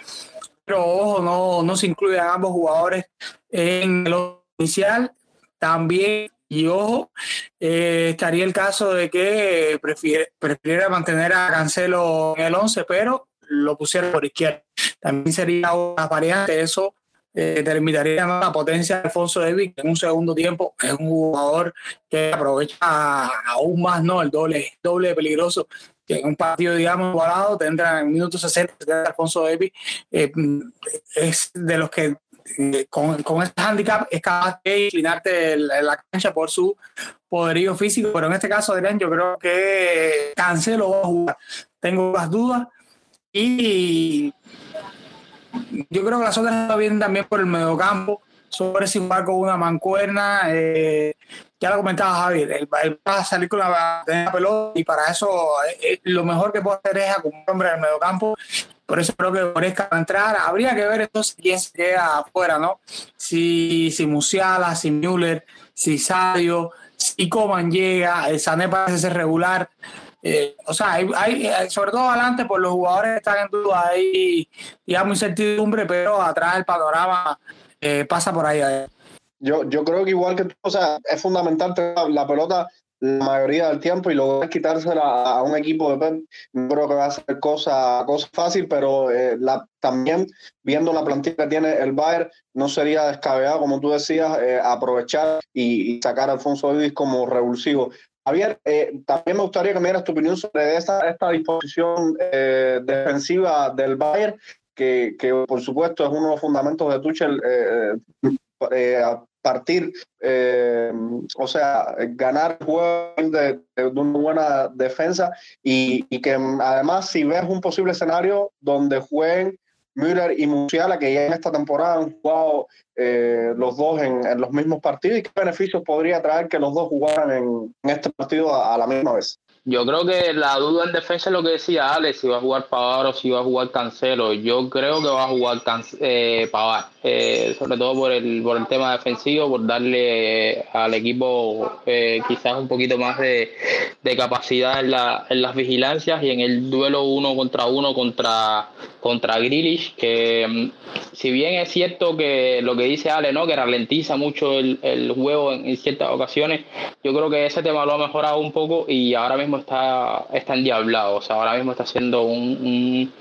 pero ojo, no, no se incluyen ambos jugadores en el inicial, también y ojo, eh, estaría el caso de que prefiere, prefiera mantener a Cancelo en el 11, pero lo pusieron por izquierda. También sería una variante, eso eh, terminaría la potencia de Alfonso David, que en un segundo tiempo es un jugador que aprovecha aún más ¿no? el doble, doble peligroso que en un partido, digamos, igualado, tendrá en minutos 60, Alfonso David, eh, es de los que eh, con, con este handicap es capaz de inclinarte la cancha por su poderío físico, pero en este caso, Adrián, yo creo que Cancelo va a jugar. Tengo las dudas, y yo creo que las otras está también por el mediocampo, sobre si jugar con una mancuerna. Eh, ya lo comentaba Javier, él, va a salir con la, pelota y para eso eh, eh, lo mejor que puede hacer es acumular hombre en el mediocampo. Por eso creo que Moresca va a entrar. Habría que ver entonces quién se queda afuera, ¿no? Si, si Musiala, si Müller, si Sadio, si Coman llega, el Sané parece ser regular. Eh, o sea, hay, eh, sobre todo adelante, por los jugadores que están en duda, hay, digamos, incertidumbre, pero atrás el panorama eh, pasa por ahí. Yo, yo creo que igual que tú, o sea, es fundamental tener la pelota la mayoría del tiempo y luego quitársela a un equipo de Pep, no creo que va a ser cosa, cosa fácil, pero la, también viendo la plantilla que tiene el Bayern, no sería descabellado, como tú decías, aprovechar y, sacar a Alfonso Davis como revulsivo. Javier, eh, también me gustaría que me dieras tu opinión sobre esta, esta disposición eh, defensiva del Bayern, que, que, por supuesto es uno de los fundamentos de Tuchel eh, a partir, o sea, ganar juego de, de, una buena defensa y, y, que además si ves un posible escenario donde jueguen Müller y Musiala, que ya en esta temporada han jugado eh, los dos en, los mismos partidos, y qué beneficios podría traer que los dos jugaran en, este partido a, la misma vez. Yo creo que la duda en defensa es lo que decía Alex, si va a jugar Pavar o si va a jugar Cancelo. Yo creo que va a jugar eh, Pavar, eh, sobre todo por el, por el tema defensivo, por darle al equipo eh, quizás un poquito más de, capacidad en, la, en las vigilancias y en el duelo uno contra uno contra, contra que mm, si bien es cierto que lo que dice Ale, ¿no? que ralentiza mucho el, el juego en, ciertas ocasiones, yo creo que ese tema lo ha mejorado un poco y ahora mismo está, está endiablado. O sea, ahora mismo está siendo un,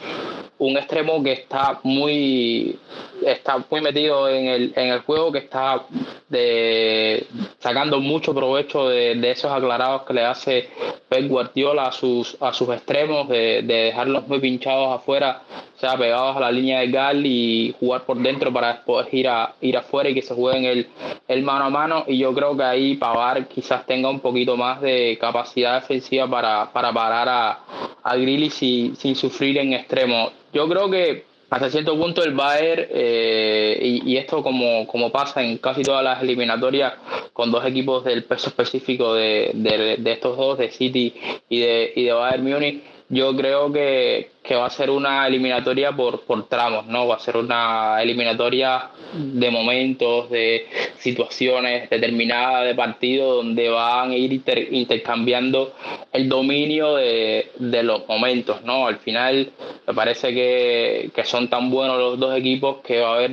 un, extremo que está muy está muy metido en el, en el juego, que está de, sacando mucho provecho de, de, esos aclarados que le hace Pep Guardiola a sus, a sus extremos, de, de dejarlos muy pinchados afuera, o sea, pegados a la línea de Gal y jugar por dentro para después ir, a, ir afuera y que se jueguen el, el mano a mano. Y yo creo que ahí Pavar quizás tenga un poquito más de capacidad defensiva para, para parar a, a sin, sin sufrir en extremo. Yo creo que hasta cierto punto el Bayern, eh, y, esto como, como pasa en casi todas las eliminatorias con dos equipos del peso específico de, de, estos dos, de City y de, y de Bayern Múnich, yo creo que, que, va a ser una eliminatoria por, por tramos, ¿no? Va a ser una eliminatoria de momentos, de situaciones determinadas de partido donde van a ir intercambiando el dominio de, de, los momentos, ¿no? Al final me parece que, que, son tan buenos los dos equipos que va a haber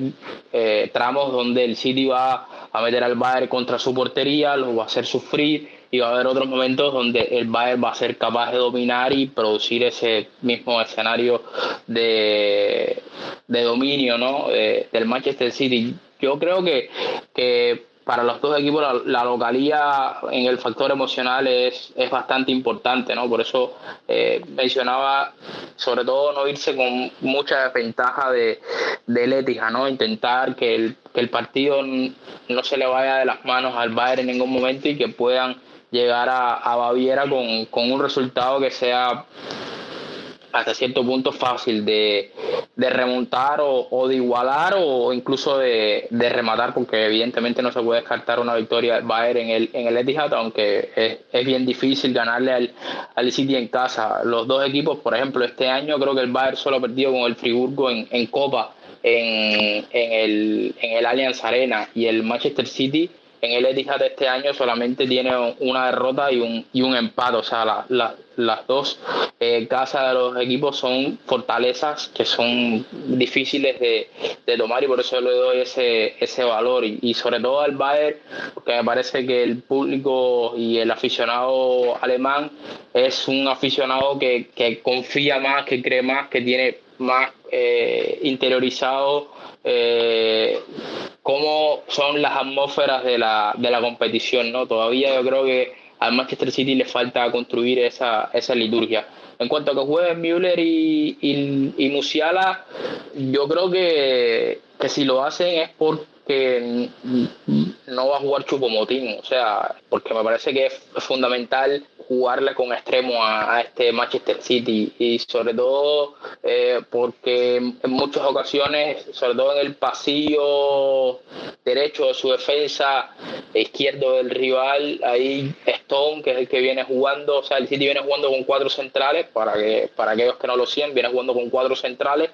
eh, tramos donde el City va a meter al Bayern contra su portería, lo va a hacer sufrir y va a haber otros momentos donde el Bayern va a ser capaz de dominar y producir ese mismo escenario de, de dominio ¿no? del Manchester City. Yo creo que, que para los dos equipos la, localía en el factor emocional es, es bastante importante, ¿no? Por eso eh, mencionaba sobre todo no irse con mucha desventaja de, de ¿no? Intentar que el, que el partido no se le vaya de las manos al Bayern en ningún momento y que puedan llegar a, Baviera con, un resultado que sea hasta cierto punto fácil de, remontar o, de igualar o incluso de, rematar, porque evidentemente no se puede descartar una victoria del Bayern en el, en el Etihad, aunque es, bien difícil ganarle al, al, City en casa. Los dos equipos, por ejemplo, este año creo que el Bayern solo ha perdido con el Friburgo en, en Copa en, en, el, en el Allianz Arena y el Manchester City en el Etihad este año solamente tiene una derrota y un, y un empate. O sea, las dos eh, casas de los equipos son fortalezas que son difíciles de, tomar y por eso le doy ese, ese valor. Y, sobre todo al Bayern, porque me parece que el público y el aficionado alemán es un aficionado que, que confía más, que cree más, que tiene más eh, interiorizado eh, cómo son las atmósferas de la, de la competición, ¿no? Todavía yo creo que al Manchester City le falta construir esa, esa liturgia. En cuanto a que jueguen Müller y, y, Musiala, yo creo que, que si lo hacen es porque no va a jugar Chupomotín, o sea, porque me parece que es fundamental jugarle con extremo a, este Manchester City y sobre todo eh, porque en muchas ocasiones, sobre todo en el pasillo derecho de su defensa, izquierdo del rival, ahí Stone, que es el que viene jugando, o sea, el City viene jugando con cuatro centrales, para que para aquellos que no lo siguen, viene jugando con cuatro centrales,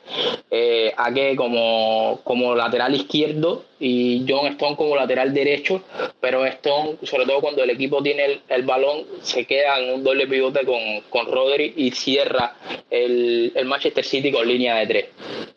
eh, a que como, como lateral izquierdo y John Stone como lateral derecho, pero Stone, sobre todo cuando el equipo tiene el, balón, se queda en un doble pivote con, con Rodri y cierra el, el Manchester City con línea de tres.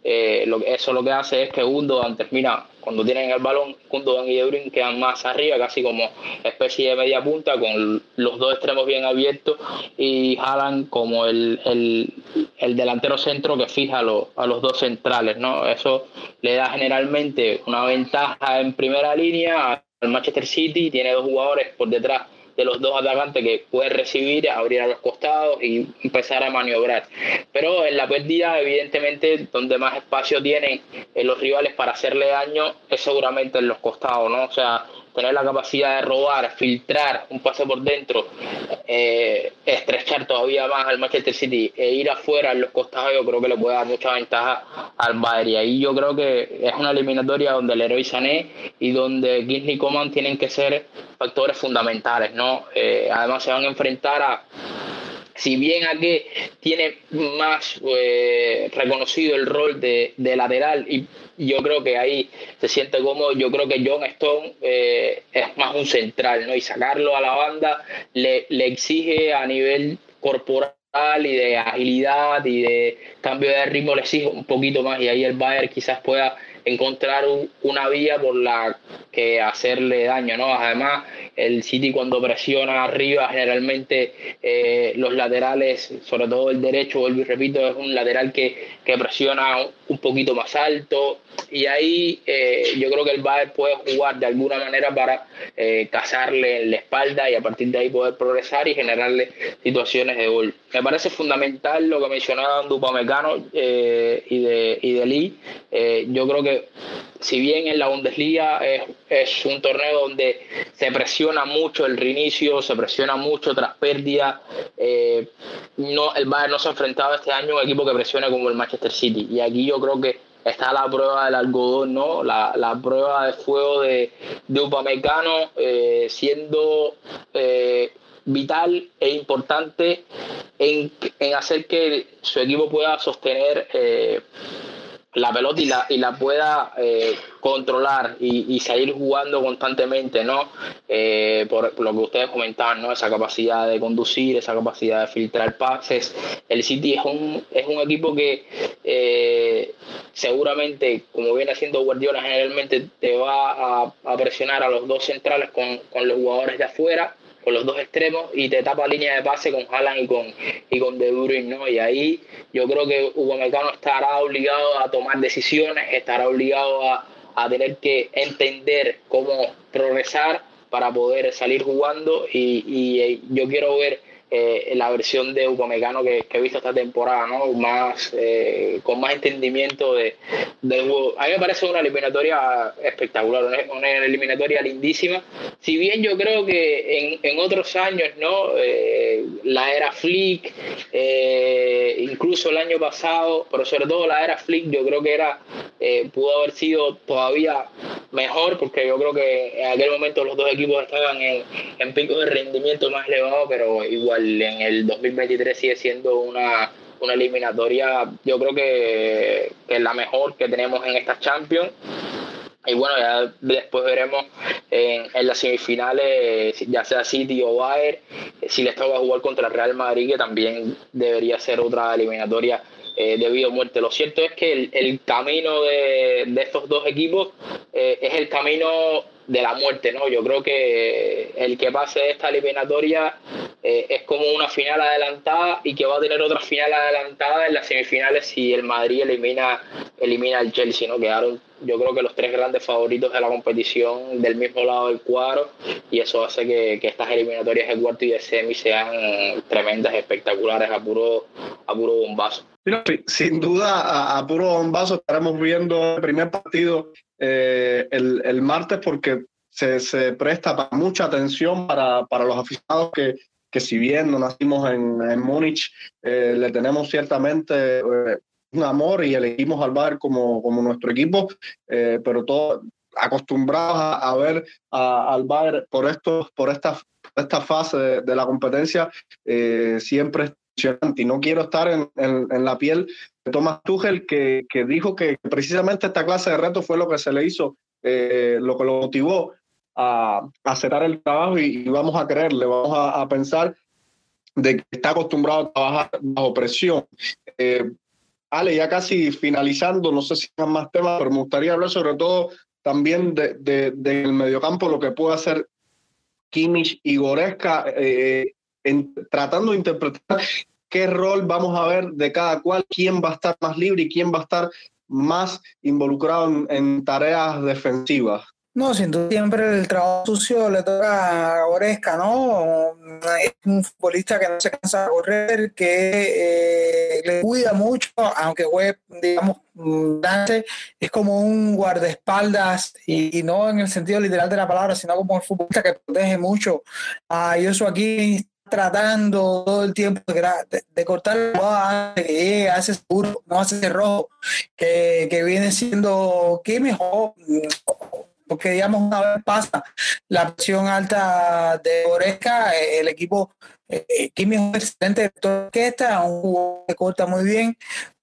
Eh, lo, eso lo que hace es que Gundogan termina, cuando tienen el balón, Gundogan y De Bruyne quedan más arriba, casi como especie de media punta, con los dos extremos bien abiertos y Haaland como el, el, el delantero centro que fija a, los, a los dos centrales. ¿no? Eso le da generalmente una ventaja en primera línea al Manchester City, tiene dos jugadores por detrás de los dos atacantes que puede recibir, abrir a los costados y empezar a maniobrar. Pero en la pérdida, evidentemente, donde más espacio tienen eh, los rivales para hacerle daño es seguramente en los costados, ¿no? O sea, tener la capacidad de robar, filtrar un pase por dentro, eh, estrechar todavía más al Manchester City e ir afuera en los costados, yo creo que le puede dar mucha ventaja al Bayern. Y ahí yo creo que es una eliminatoria donde el héroe Sané y donde Kingsley Coman tienen que ser factores fundamentales, ¿no? Eh, además se van a enfrentar a si bien aquí tiene más eh, reconocido el rol de, lateral y yo creo que ahí se siente cómodo, yo creo que John Stone eh, es más un central, ¿no? Y sacarlo a la banda le, le exige a nivel corporal y de agilidad y de cambio de ritmo le exige un poquito más y ahí el Bayern quizás pueda encontrar una vía por la que hacerle daño, ¿no? Además, el City cuando presiona arriba, generalmente eh, los laterales, sobre todo el derecho, vuelvo y repito, es un lateral que, presiona un poquito más alto y ahí eh, yo creo que el Bayern puede jugar de alguna manera para eh, cazarle en la espalda y a partir de ahí poder progresar y generarle situaciones de gol. Me parece fundamental lo que mencionaba Dupamecano eh, y, de, y de Lee. yo creo que si bien en la Bundesliga es, un torneo donde se presiona mucho el reinicio, se presiona mucho tras pérdida, eh, no, el Bayern no se ha enfrentado este año a un equipo que presione como el Manchester City. Y aquí yo creo que está la prueba del algodón, ¿no? La, la prueba de fuego de, de Upamecano eh, siendo eh, vital e importante en, en, hacer que su equipo pueda sostener la pelota y la, y la pueda eh, controlar y, y, salir jugando constantemente, ¿no? Eh, por, lo que ustedes comentaban, ¿no? Esa capacidad de conducir, esa capacidad de filtrar pases. El City es un, es un equipo que eh, seguramente, como viene haciendo Guardiola, generalmente te va a, a presionar a los dos centrales con, con los jugadores de afuera los dos extremos y te tapa línea de pase con Haaland y con, y con De Bruyne, ¿no? Y ahí yo creo que Hugo Mecano estará obligado a tomar decisiones, estará obligado a, a tener que entender cómo progresar para poder salir jugando y, y eh, yo quiero ver eh, la versión de Upamecano que, he visto esta temporada, ¿no? Más, eh, con más entendimiento de, del juego. A mí me parece una eliminatoria espectacular, una, eliminatoria lindísima. Si bien yo creo que en, en otros años, ¿no? Eh, la era Flick incluso el año pasado, pero sobre todo la era Flick, yo creo que era eh, pudo haber sido todavía mejor, porque yo creo que en aquel momento los dos equipos estaban en, en pico de rendimiento más elevado, pero igual en el 2023 sigue siendo una, una eliminatoria, yo creo que, que es la mejor que tenemos en esta Champions. Y bueno, ya después veremos en, en, las semifinales, ya sea City o Bayern, si les toca jugar contra el Real Madrid, que también debería ser otra eliminatoria eh, de muerte. Lo cierto es que el, el camino de, de, estos dos equipos eh, es el camino de la muerte, ¿no? Yo creo que el que pase esta eliminatoria eh, es como una final adelantada y que va a tener otra final adelantada en las semifinales si el Madrid elimina, elimina al Chelsea, ¿no? Quedaron yo creo que los tres grandes favoritos de la competición del mismo lado del cuadro y eso hace que, que estas eliminatorias de cuarto y de semi sean tremendas, espectaculares, a puro, a puro bombazo. Sin duda, a, puro bombazo estaremos viendo el primer partido eh, el, el, martes porque se, se, presta para mucha atención para, para los aficionados que, que si bien no nacimos en, en Múnich, eh, le tenemos ciertamente eh, un amor y elegimos al Bayern como, como nuestro equipo, pero todos acostumbrados a, a ver a, al Bayern por, esto, por esta, esta fase de, de la competencia siempre y no quiero estar en, en, en, la piel de Thomas Tuchel que, que, dijo que precisamente esta clase de retos fue lo que se le hizo, eh, lo que lo motivó a, a cerrar el trabajo y, y, vamos a creerle, vamos a, a, pensar de que está acostumbrado a trabajar bajo presión. Eh, Ale, ya casi finalizando, no sé si hay más temas, pero me gustaría hablar sobre todo también del de, de, de mediocampo, lo que puede hacer Kimmich y Goretzka, eh, en, tratando de interpretar qué rol vamos a ver de cada cual, quién va a estar más libre y quién va a estar más involucrado en, en tareas defensivas. No, duda siempre el trabajo sucio le toca a Goresca, ¿no? Es un futbolista que no se cansa de correr, que eh, le cuida mucho, aunque juegue, digamos, grande, es como un guardaespaldas y, y, no en el sentido literal de la palabra, sino como un futbolista que protege mucho a Yosu aquí tratando todo el tiempo de, de, cortar la antes que llegue ese seguro, no hace ese rojo, que, que viene siendo que porque digamos una vez pasa la presión alta de Oresca, el equipo eh, Kimi es un excelente de orquesta, un jugador que corta muy bien,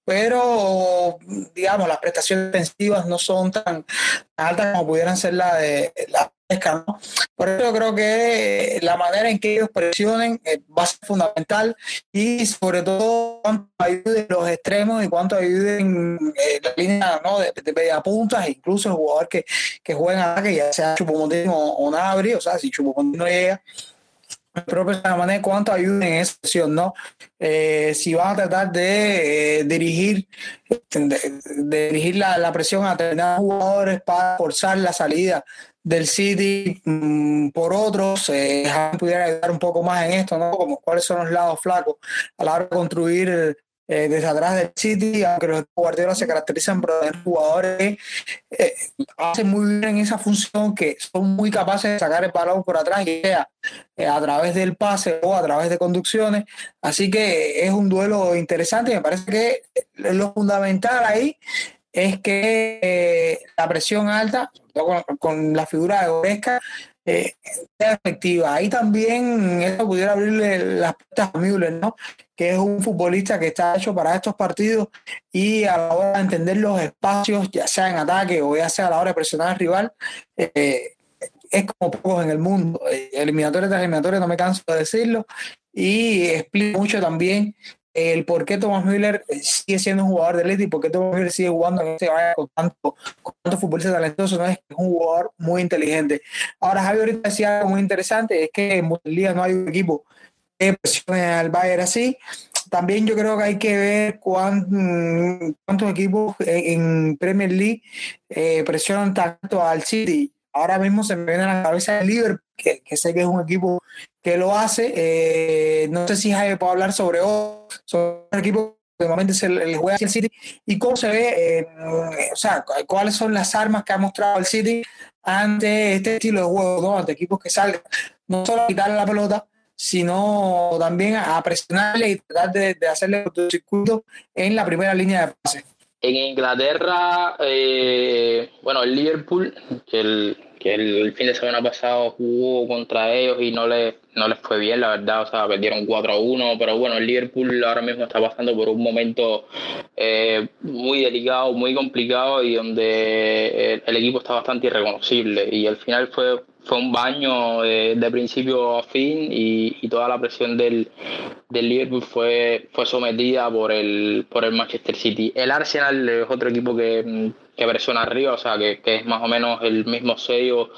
pero digamos las prestaciones defensivas no son tan altas como pudieran ser la de la pesca, ¿no? Por eso creo que la manera en que ellos presionen eh, va a ser fundamental y sobre todo cuánto ayuden los extremos y cuánto ayuden eh, la línea ¿no? de, de puntas, incluso el jugador que, que juega en que ya sea Chupomotín o, o Nabri, o sea, si Chupomotín no llega, la manera cuánto ayuden en esa sesión, ¿no? Eh, si van a tratar de eh, dirigir, de, de dirigir la, presión a determinados jugadores para forzar la salida del City mmm, por otros, eh, pudiera ayudar un poco más en esto, ¿no? Como cuáles son los lados flacos a la hora de construir eh, desde atrás del City, aunque los Guardiola se caracterizan por tener jugadores que eh, hacen muy bien en esa función, que son muy capaces de sacar el balón por atrás, y sea eh, a través del pase o a través de conducciones. Así que es un duelo interesante. Me parece que lo fundamental ahí es que eh, la presión alta, con, la figura de Goresca, eh, sea efectiva. Ahí también eso pudiera abrirle las puertas a Müller, ¿no? que es un futbolista que está hecho para estos partidos y a la hora de entender los espacios, ya sea en ataque o ya sea a la hora de presionar al rival, eh, es como pocos en el mundo. Eh, eliminatorios de eliminatorios, no me canso de decirlo, y explica mucho también el por qué Thomas Müller sigue siendo un jugador de élite y por qué Thomas Müller sigue jugando en este vaya con tanto, con tanto futbolista talentoso, no es un jugador muy inteligente. Ahora, Javi ahorita decía algo muy interesante, es que en Bundesliga no hay un equipo que presione al Bayern así. También yo creo que hay que ver cuán, cuántos equipos en Premier League eh, presionan tanto al City. Ahora mismo se me viene a la cabeza el Liverpool, que sé que es un equipo que lo hace. Eh, no sé si Jaime puede hablar sobre, un equipo que normalmente se le juega el City y cómo se ve, eh, o sea, cuáles son las armas que ha mostrado el City ante este estilo de juego, ante equipos que salgan no solo a quitarle la pelota, sino también a presionarle y tratar de, de hacerle circuito en la primera línea de pase. En Inglaterra, eh, bueno, el Liverpool, que el, que el, fin de semana pasado jugó contra ellos y no les, no les fue bien, la verdad, o sea, perdieron 4 a 1, pero bueno, el Liverpool ahora mismo está pasando por un momento eh, muy delicado, muy complicado y donde el, el equipo está bastante irreconocible. Y al final fue fue un baño de, principio a fin y, toda la presión del, del, Liverpool fue, fue sometida por el, por el Manchester City. El Arsenal es otro equipo que, que presiona arriba, o sea, que, es más o menos el mismo sello,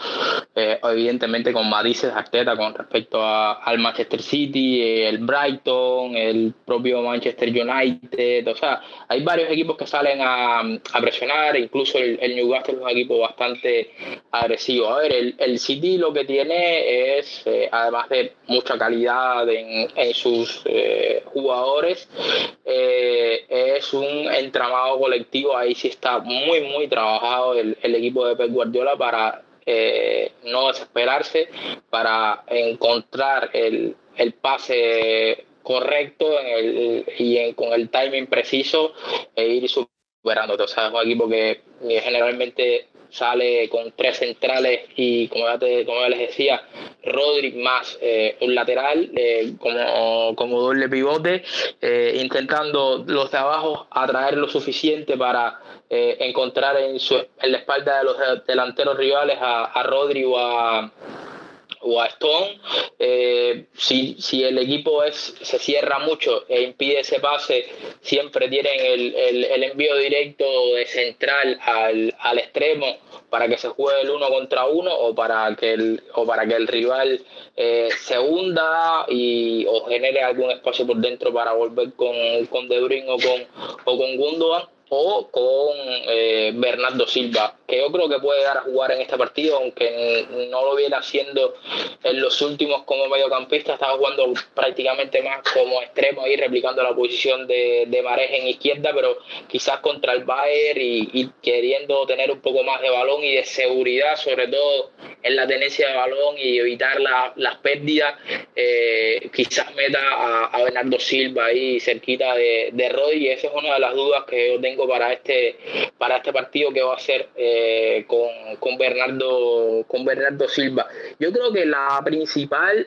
eh, evidentemente con matices Arteta con respecto a, al Manchester City, el Brighton, el propio Manchester United, o sea, hay varios equipos que salen a, presionar, incluso el, Newcastle es un equipo bastante agresivo. A ver, el, el City lo que tiene es, eh, además de mucha calidad en, en sus eh, jugadores, es un entramado colectivo, ahí sí está muy, muy trabajado el, equipo de Pep Guardiola para eh, no desesperarse, para encontrar el, pase correcto y con el timing preciso e ir superando. O sea, es un equipo que generalmente sale con tres centrales y como ya, como les decía, Rodri más eh, un lateral eh, como, como doble pivote, intentando los de abajo atraer lo suficiente para eh, encontrar en, su, en la espalda de los delanteros rivales a, a Rodri o a, o a Stone. Eh, si, si, el equipo es, se cierra mucho e impide ese pase, siempre tienen el, el, el envío directo de central al, al, extremo para que se juegue el uno contra uno o para que el, o para que el rival eh, se hunda y, o genere algún espacio por dentro para volver con, con De Bruyne o con, o con Gundogan o con eh, Bernardo Silva, que yo creo que puede dar a jugar en este partido, aunque no lo viene haciendo en los últimos como mediocampista, estaba jugando prácticamente más como extremo ahí, replicando la posición de, de Marej en izquierda, pero quizás contra el Bayern y, queriendo tener un poco más de balón y de seguridad, sobre todo en la tenencia de balón y evitar las pérdidas, eh, quizás meta a, Bernardo Silva ahí cerquita de, de Rodri, y esa es una de las dudas que yo tengo para este, para este partido que va a ser eh, con, con, Bernardo, con Bernardo Silva. Yo creo que la principal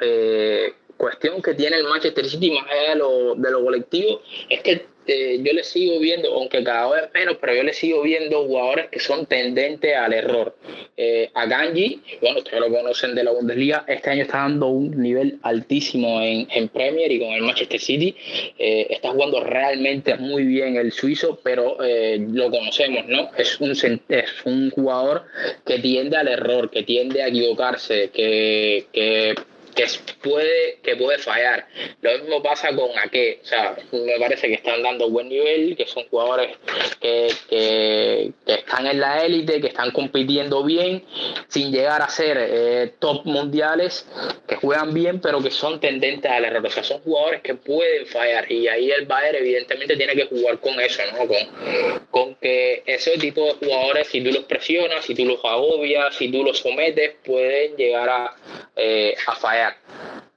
eh, cuestión que tiene el Manchester City, más allá de lo, de lo colectivo, es que eh, yo le sigo viendo, aunque cada vez menos, pero yo le sigo viendo jugadores que son tendentes al error. Eh, a Ganji, bueno, ustedes lo conocen de la Bundesliga, este año está dando un nivel altísimo en, en Premier y con el Manchester City. Eh, está jugando realmente muy bien el suizo, pero lo conocemos, ¿no? Es un, es un jugador que tiende al error, que tiende a equivocarse, que que puede, que puede fallar. Lo mismo pasa con Ake, o sea, me parece que están dando buen nivel, que son jugadores que, que, están en la élite, que están compitiendo bien, sin llegar a ser eh, top mundiales, que juegan bien, pero que son tendentes al error. O sea, son jugadores que pueden fallar y ahí el Bayern evidentemente tiene que jugar con eso, ¿no? Con, con que ese tipo de jugadores, si tú los presionas, si tú los agobias, si tú los sometes, pueden llegar a, eh, a fallar ด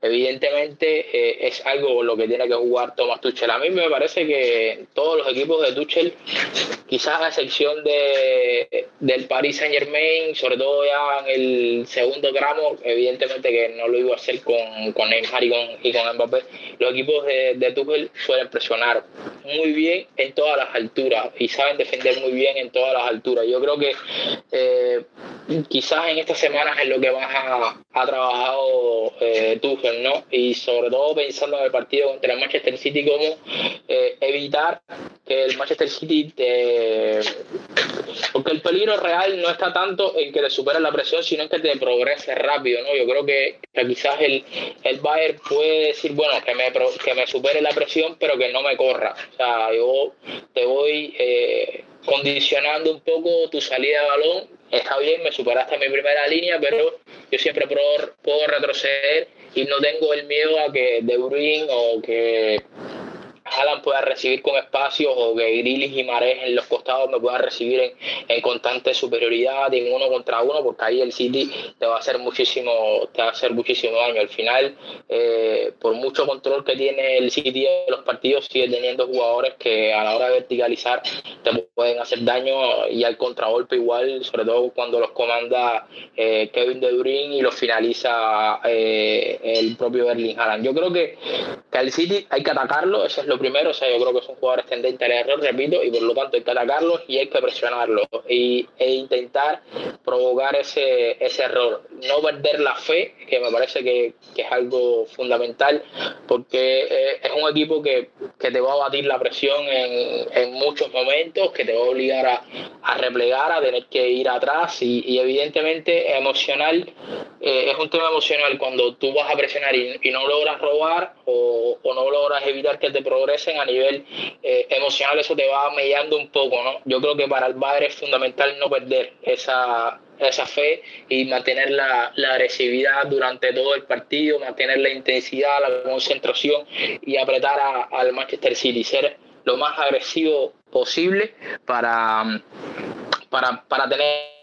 Evidentemente eh, es algo lo que tiene que jugar Thomas Tuchel. A mí me parece que todos los equipos de Tuchel, quizás a excepción de, del Paris Saint Germain, sobre todo ya en el segundo tramo, evidentemente que no lo iba a hacer con, con Neymar y con, y con Mbappé, los equipos de, de Tuchel suelen presionar muy bien en todas las alturas y saben defender muy bien en todas las alturas. Yo creo que eh, quizás en estas semanas es lo que más ha, ha trabajado eh, Tuchel, ¿no? Y sobre todo pensando en el partido contra el Manchester City, cómo eh, evitar que el Manchester City te... Porque el peligro real no está tanto en que te supere la presión, sino en que te progrese rápido, ¿no? Yo creo que, quizás el, el Bayern puede decir, bueno, que me, que me supere la presión, pero que no me corra. O sea, yo te voy... Eh, condicionando un poco tu salida de balón. Está bien, me superaste mi primera línea, pero yo siempre puedo, puedo retroceder y no tengo el miedo a que De Bruyne o que Haaland pueda recibir con espacios o que Grilis y Mares en los costados me puedan recibir en, en, constante superioridad en uno contra uno, porque ahí el City te va a hacer muchísimo, te va a hacer muchísimo daño. Al final, eh, por mucho control que tiene el City en los partidos, sigue teniendo jugadores que a la hora de verticalizar te pueden hacer daño y al contragolpe igual, sobre todo cuando los comanda eh, Kevin De Bruyne y los finaliza eh, el propio Berlin Haaland. Yo creo que, que al City hay que atacarlo, eso es lo primero, o sea, yo creo que son jugadores tendentes al error, repito, y por lo tanto hay que atacarlos y hay que presionarlos y, e intentar provocar ese, ese error. No perder la fe, que me parece que, que es algo fundamental, porque eh, es un equipo que, que, te va a batir la presión en, en, muchos momentos, que te va a obligar a, a replegar, a tener que ir atrás y, evidentemente emocional, eh, es un tema emocional cuando tú vas a presionar y, no logras robar o, o, no logras evitar que te progresen a nivel eh, emocional, eso te va mellando un poco, ¿no? Yo creo que para el Bayern es fundamental no perder esa, esa fe y mantener la, la, agresividad durante todo el partido, mantener la intensidad, la concentración y apretar al Manchester City, ser lo más agresivo posible para, para, para tener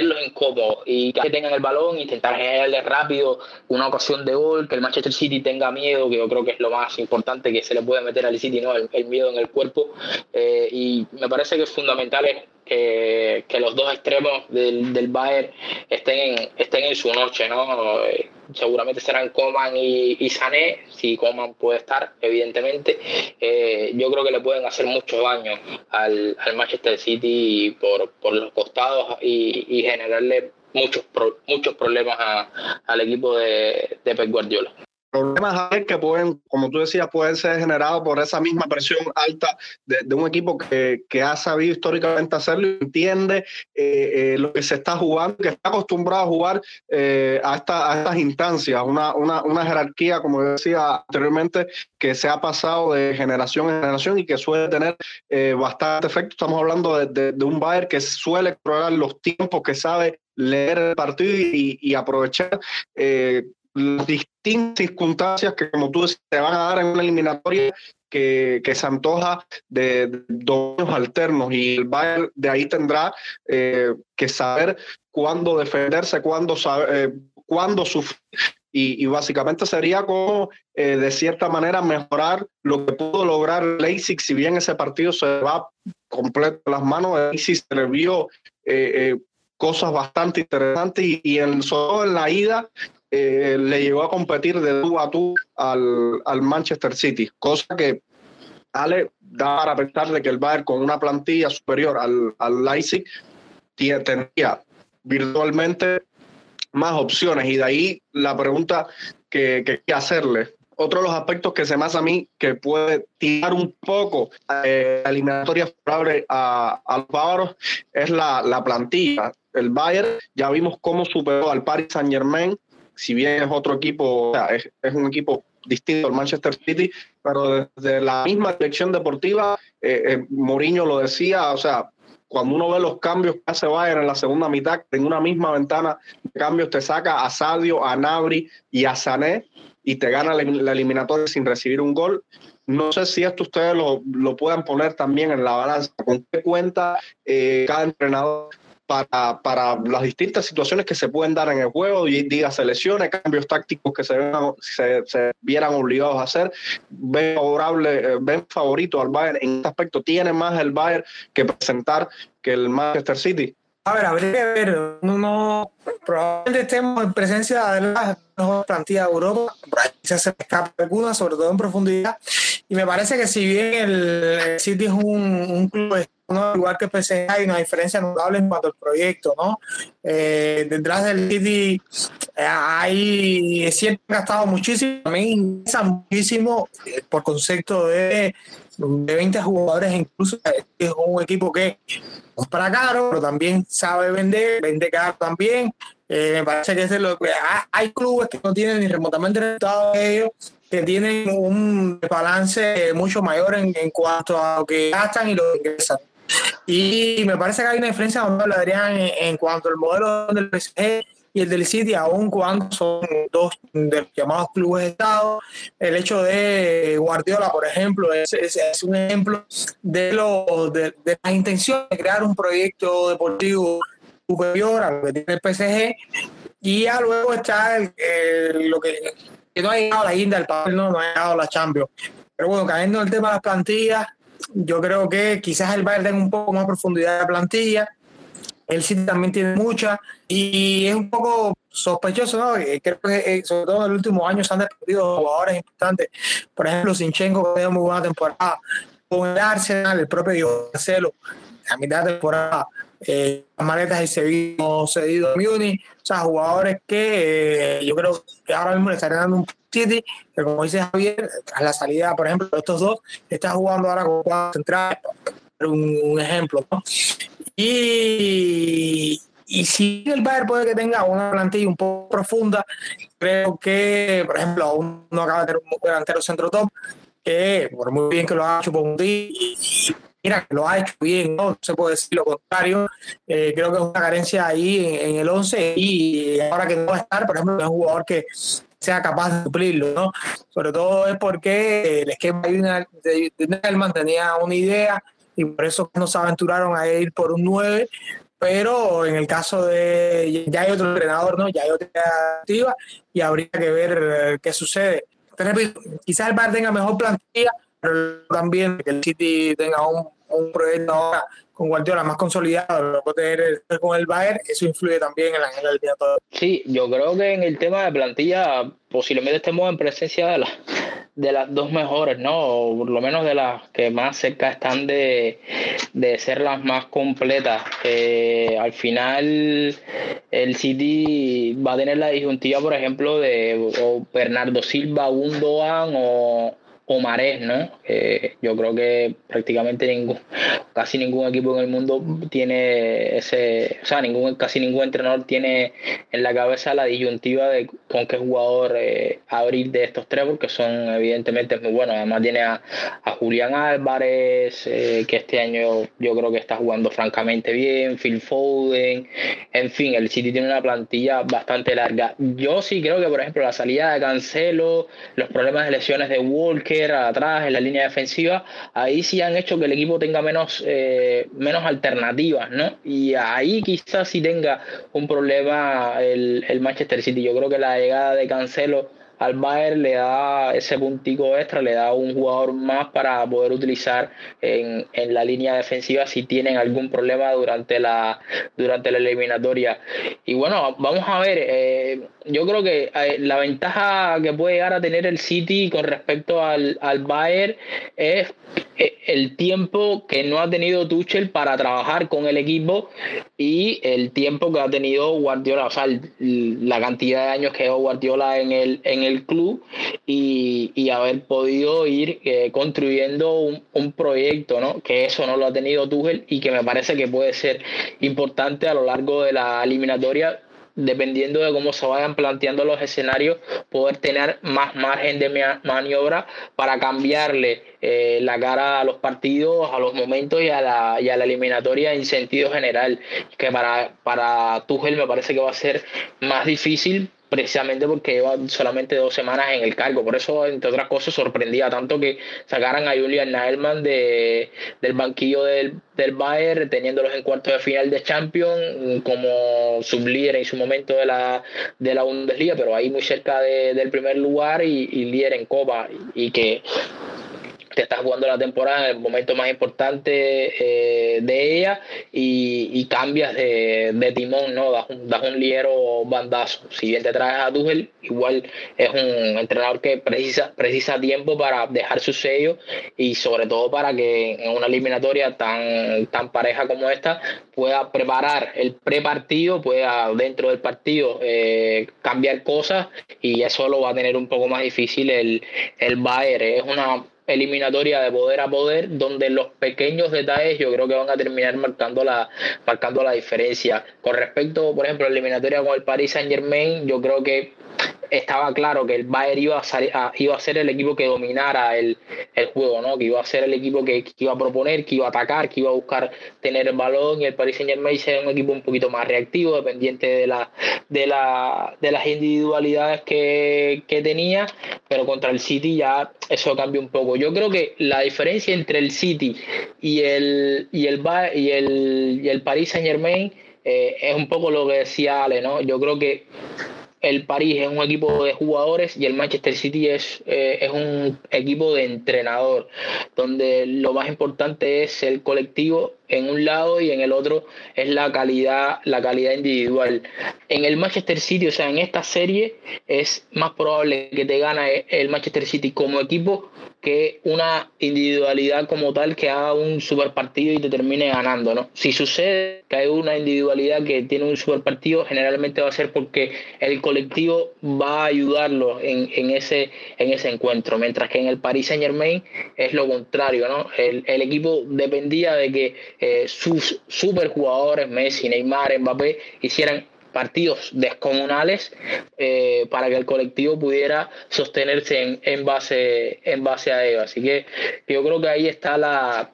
los incómodos y que tengan el balón, intentar generarle rápido una ocasión de gol, que el Manchester City tenga miedo, que yo creo que es lo más importante que se le puede meter al City, ¿no? el, miedo en el cuerpo. Eh, y me parece que es fundamental que, que los dos extremos del, del Bayern estén en, estén en su noche. ¿no? Eh, seguramente serán Coman y, y, Sané, si Coman puede estar, evidentemente. Eh, yo creo que le pueden hacer mucho daño al, al Manchester City por, por los costados y, y generarle muchos, pro, muchos problemas a, al equipo de, de Pep Guardiola problemas que pueden, como tú decías, pueden ser generados por esa misma presión alta de, un equipo que, que, ha sabido históricamente hacerlo y entiende eh, eh, lo que se está jugando, que está acostumbrado a jugar eh, a, esta, a, estas instancias, una, una, una, jerarquía, como decía anteriormente, que se ha pasado de generación en generación y que suele tener bastante efecto. Estamos hablando de, de, un Bayern que suele explorar los tiempos, que sabe leer el partido y, aprovechar las distintas circunstancias que, como tú dices, te van a dar en una eliminatoria que, que se antoja de, de dominios alternos y el Bayern de ahí tendrá eh, que saber cuándo defenderse, cuándo, eh, cuándo sufrir. Y, y, básicamente sería como, eh, de cierta manera, mejorar lo que pudo lograr Leipzig, si bien ese partido se va completo las manos, Leipzig se le vio eh, cosas bastante interesantes y, y en, solo en la ida eh, le llegó a competir de tú a tú al, al Manchester City, cosa que Ale da para pensar de que el Bayern con una plantilla superior al, al Leipzig tendría virtualmente más opciones y de ahí la pregunta que, que quiero hacerle. Otro de los aspectos que se me hace a mí que puede tirar un poco eh, la eliminatoria favorable a, a los bávaros es la, la plantilla. El Bayern ya vimos cómo superó al Paris Saint Germain si bien es otro equipo, o sea, es, un equipo distinto al Manchester City, pero desde la misma dirección deportiva, eh, eh, Mourinho lo decía, o sea, cuando uno ve los cambios que hace Bayern en la segunda mitad, en una misma ventana de cambios te saca a Sadio, a Nabri y a Sané y te gana la, la eliminatoria sin recibir un gol. No sé si esto ustedes lo, lo puedan poner también en la balanza. ¿Con qué cuenta eh, cada entrenador para, para, las distintas situaciones que se pueden dar en el juego, y diga selecciones, cambios tácticos que se, se, se, vieran obligados a hacer, ven favorable, eh, ven favorito al Bayern. En este aspecto, tiene más el Bayern que presentar que el Manchester City. A ver, habría que ver, no, probablemente estemos en presencia de las mejores plantillas de Europa, por se escapa alguna, sobre todo en profundidad, y me parece que si bien el City es un, un club ¿no? igual que PSG hay una diferencia notable en cuanto al proyecto, ¿no? Eh, detrás del City eh, hay siempre ha gastado muchísimo, también muchísimo eh, por concepto de, de 20 jugadores, incluso es un equipo que compra caro, pero también sabe vender, vende caro también. Eh, me parece que es lo que hay clubes que no tienen ni remotamente resultados de ellos que tienen un balance mucho mayor en, en, cuanto a lo que gastan y lo que ingresan. Y me parece que hay una diferencia notable, Adrián, en, en, cuanto al modelo del PSG y el del City, aun cuando son dos de los llamados clubes de Estado. El hecho de Guardiola, por ejemplo, es, es, un ejemplo de, lo, de, de la intención de crear un proyecto deportivo superior a lo que tiene el PSG. Y ya luego está el, lo que, no ha llegado a la guinda del papel, no, no ha llegado a la Champions. Pero bueno, cayendo en el tema de las plantillas, yo creo que quizás el Bayern tenga un poco más profundidad de plantilla. El City también tiene mucha y es un poco sospechoso, ¿no? Creo que eh, sobre todo en el último año se han despedido jugadores importantes. Por ejemplo, Sinchenko, que tenido muy buena temporada con el Arsenal, el propio Marcelo, a mitad de temporada eh, las maletas y cedido, cedido a Muni, o sea, jugadores que eh, yo creo que ahora mismo le están dando un City, que como dice Javier, tras la salida, por ejemplo, de estos dos, está jugando ahora con cuatro centrales, un, un ejemplo, ¿no? Y, y si el Bayern puede que tenga una plantilla un poco profunda, creo que, por ejemplo, aún no acaba de tener un delantero centro top, que por muy bien que lo ha hecho y mira, lo ha hecho bien, no, se puede decir lo contrario. Eh, creo que es una carencia ahí en, el 11 y ahora que no va a estar, por ejemplo, es un jugador que sea capaz de suplirlo, ¿no? Sobre todo es porque el esquema de, de, tenía una idea y por eso no se aventuraron a ir por un 9, pero en el caso de ya hay otro entrenador, ¿no? Ya hay otra activa y habría que ver eh, qué sucede. Quizás el Bar tenga mejor plantilla, pero también que el City tenga un, un proyecto ahora con Guardiola más consolidado, lo puede tener con el Bayern, eso influye también en la, en Sí, yo creo que en el tema de plantilla posiblemente estemos en presencia de, de las dos mejores, ¿no? O por lo menos de las que más cerca están de, de ser las más completas. al final el City va a tener la disyuntiva, por ejemplo, de Bernardo Silva, Gundogan o, Omarés, ¿no? yo creo que prácticamente ningún, casi ningún equipo en el mundo tiene ese, o sea, ningún, casi ningún entrenador tiene en la cabeza la disyuntiva de con qué jugador eh, abrir de estos tres, porque son evidentemente muy buenos. Además tiene a, Julián Álvarez, eh, que este año yo creo que está jugando francamente bien, Phil Foden, en fin, el City tiene una plantilla bastante larga. Yo sí creo que, por ejemplo, la salida de Cancelo, los problemas de lesiones de Walker, atrás en la línea defensiva, ahí sí han hecho que el equipo tenga menos, eh, menos alternativas, ¿no? Y ahí quizás sí tenga un problema el, el Manchester City. Yo creo que la llegada de Cancelo al Bayern le da ese puntico extra, le da un jugador más para poder utilizar en, en la línea defensiva si tienen algún problema durante la, durante la eliminatoria. Y bueno, vamos a ver, eh, yo creo que eh, la ventaja que puede llegar a tener el City con respecto al, al Bayern es eh, el tiempo que no ha tenido Tuchel para trabajar con el equipo y el tiempo que ha tenido Guardiola, o sea, la cantidad de años que Guardiola en el, en el club y, y haber podido ir eh, construyendo un, un, proyecto, ¿no? Que eso no lo ha tenido Tuchel y que me parece que puede ser importante a lo largo de la eliminatoria dependiendo de cómo se vayan planteando los escenarios, poder tener más margen de maniobra para cambiarle eh, la cara a los partidos, a los momentos y a la, y a la eliminatoria en sentido general, que para, para Tuchel me parece que va a ser más difícil precisamente porque lleva solamente dos semanas en el cargo. Por eso, entre otras cosas, sorprendía tanto que sacaran a Julian Naelman de, del banquillo del, del Bayern, teniéndolos en cuartos de final de Champions como sublíder en su momento de la, de la Bundesliga, pero ahí muy cerca del primer lugar y, y líder en Copa. y que te estás jugando la temporada en el momento más importante eh, de ella y, cambias de, timón, ¿no? Das un, das un ligero bandazo. Si bien te traes a Tuchel, igual es un entrenador que precisa, precisa tiempo para dejar su sello y sobre todo para que en una eliminatoria tan, tan pareja como esta pueda preparar el prepartido, pueda dentro del partido eh, cambiar cosas y eso lo va a tener un poco más difícil el, el Bayern. Es una eliminatoria de poder a poder, donde los pequeños detalles yo creo que van a terminar marcando la, marcando la diferencia. Con respecto, por ejemplo, a la eliminatoria con el Paris Saint Germain, yo creo que estaba claro que el Bayern iba a, iba a ser el equipo que dominara el, juego, ¿no? que iba a ser el equipo que, iba a proponer, que iba a atacar, que iba a buscar tener el balón y el Paris Saint Germain era un equipo un poquito más reactivo, dependiente de, la, de, la, de las individualidades que, que tenía, pero contra el City ya eso cambia un poco. Yo creo que la diferencia entre el City y el, y el, y el, y el Paris Saint Germain eh, es un poco lo que decía Ale, ¿no? Yo creo que el París es un equipo de jugadores y el Manchester City es, eh, es un equipo de entrenador, donde lo más importante es el colectivo en un lado y en el otro es la calidad, la calidad individual. En el Manchester City, o sea, en esta serie es más probable que te gane el Manchester City como equipo que una individualidad como tal que haga un super partido y te termine ganando, ¿no? Si sucede que hay una individualidad que tiene un super partido, generalmente va a ser porque el colectivo va a ayudarlo en, en ese, en ese encuentro, mientras que en el Paris Saint Germain es lo contrario, ¿no? El, el equipo dependía de que eh, sus superjugadores, Messi, Neymar, Mbappé, hicieran partidos descomunales eh, para que el colectivo pudiera sostenerse en, en, base, en base a ello. Así que yo creo que ahí está la,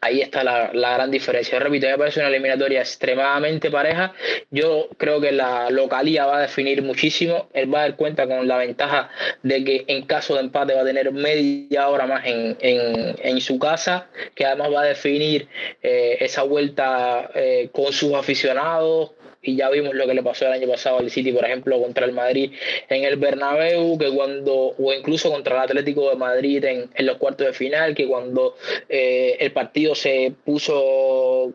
Ahí está la, gran diferencia. Repito, me parece una eliminatoria extremadamente pareja. Yo creo que la localía va a definir muchísimo. Él va a dar cuenta con la ventaja de que en caso de empate va a tener media hora más en, su casa, que además va a definir eh, esa vuelta eh, con sus aficionados, y ya vimos lo que le pasó el año pasado al City, por ejemplo, contra el Madrid en el Bernabéu, que cuando, o incluso contra el Atlético de Madrid en, los cuartos de final, que cuando eh, el partido se puso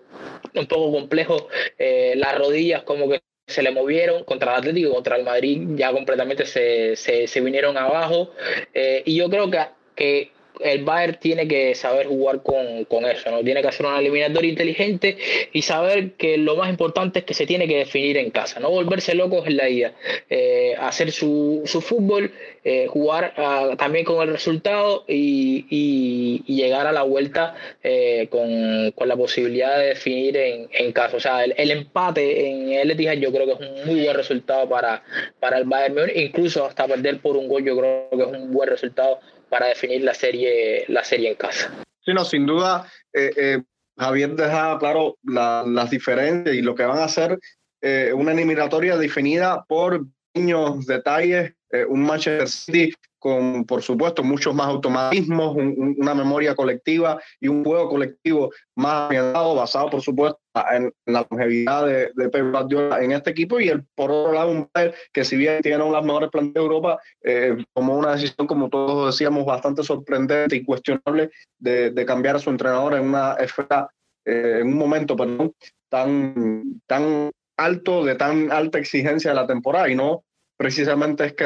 un poco complejo, eh, las rodillas como que se le movieron contra el Atlético contra el Madrid ya completamente se, se, vinieron abajo. Eh, y yo creo que, que el Bayern tiene que saber jugar con, eso, ¿no? Tiene que hacer una eliminatoria inteligente y saber que lo más importante es que se tiene que definir en casa, no volverse locos en la ida, eh, hacer su, fútbol, eh, jugar ah, también con el resultado y, llegar a la vuelta eh, con, la posibilidad de definir en, casa. O sea, el, empate en el Etihad yo creo que es un muy buen resultado para, para el Bayern incluso hasta perder por un gol yo creo que es un buen resultado para definir la serie, la serie en casa. Sí, no, sin duda, eh, eh, Javier deja claro las diferencias y lo que van a hacer eh, una eliminatoria definida por pequeños detalles, un Manchester City con, por supuesto, muchos más automatismos, una memoria colectiva y un juego colectivo más afianzado, basado, por supuesto, en, la longevidad de, de Pep Guardiola en este equipo. Y el, por otro lado un Bayern que si bien tiene las mejores plantas de Europa, eh, tomó una decisión, como todos decíamos, bastante sorprendente y cuestionable de, de cambiar a su entrenador en una esfera, eh, en un momento, tan, tan alto, de tan alta exigencia de la temporada. Y no precisamente es que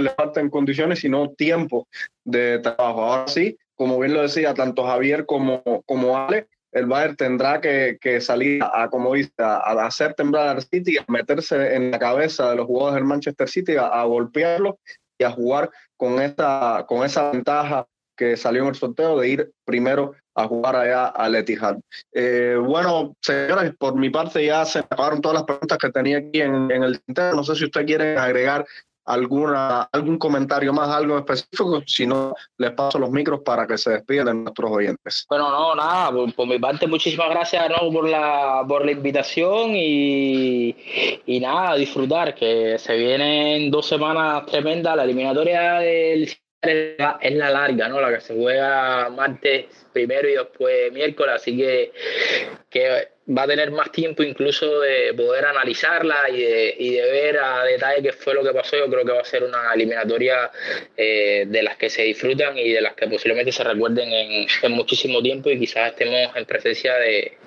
le faltan condiciones, sino tiempo de trabajo. Ahora sí, como bien lo decía tanto Javier como, como Ale, el Bayern tendrá que, salir a, como dice, a, hacer temblar al City, a meterse en la cabeza de los jugadores del Manchester City, a, golpearlo y a jugar con esta, con esa ventaja que salió en el sorteo de ir primero a jugar allá al Etihad. Eh, bueno, señores, por mi parte ya se acabaron todas las preguntas que tenía aquí en, en el tintero. No sé si usted quiere agregar alguna, algún comentario más, algo específico, si no, les paso los micros para que se despidan de nuestros oyentes. Bueno, no, nada, por, mi parte, muchísimas gracias ¿no? por, la, por la invitación y, y nada, disfrutar, que se vienen dos semanas tremendas, la eliminatoria del es la larga, ¿no? La que se juega martes primero y después miércoles, así que, que va a tener más tiempo incluso de poder analizarla y de, y de ver a detalle qué fue lo que pasó. Yo creo que va a ser una eliminatoria eh, de las que se disfrutan y de las que posiblemente se recuerden en, en muchísimo tiempo y quizás estemos en presencia de,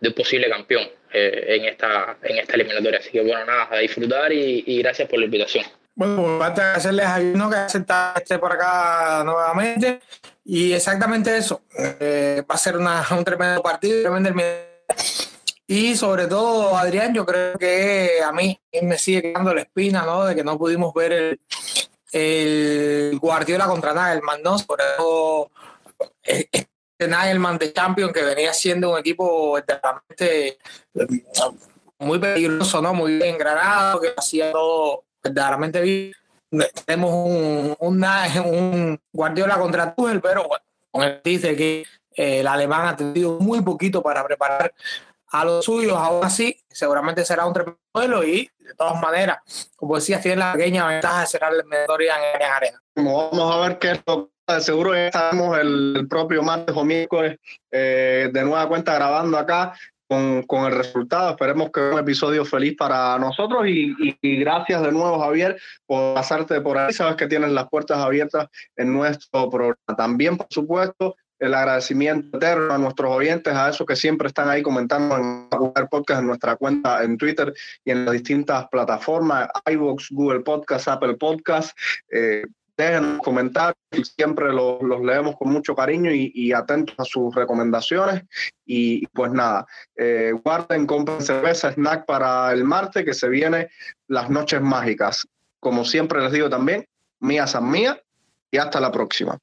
de un posible campeón eh, en, esta, en esta eliminatoria. Así que bueno, nada, a disfrutar y, y gracias por la invitación. Bueno, pues a agradecerles a uno que acepta este por acá nuevamente. Y exactamente eso. Eh, va a ser una, un tremendo partido, tremendo y sobre todo, Adrián, yo creo que a mí me sigue quedando la espina, ¿no? De que no pudimos ver el, el Guardiola contra Nagelman, ¿no? Sobre todo este Nagelman de Champions, que venía siendo un equipo verdaderamente muy peligroso, ¿no? Muy bien granado, que hacía todo verdaderamente bien. tenemos un, un, un Guardiola contra Tuchel, pero bueno, dice que el alemán ha tenido muy poquito para preparar a los suyos, aún así, seguramente será un tremendo y de todas maneras, como decía, tiene la pequeña ventaja de ser la eliminatoria en arena. Vamos a ver qué es lo seguro ya estaremos el, propio martes o miércoles eh, de nueva cuenta grabando acá con, con, el resultado. Esperemos que un episodio feliz para nosotros y, y, gracias de nuevo, Javier, por pasarte por ahí. Sabes que tienes las puertas abiertas en nuestro programa. También, por supuesto, el agradecimiento eterno a nuestros oyentes, a esos que siempre están ahí comentando en Google Podcast, en nuestra cuenta en Twitter y en las distintas plataformas, iVoox, Google Podcast, Apple Podcast. Eh, dejen comentarios, siempre los, leemos con mucho cariño y, atentos a sus recomendaciones. Y pues nada, eh, guarden, compren cerveza, snack para el martes, que se viene las noches mágicas. Como siempre les digo también, mía san mía y hasta la próxima.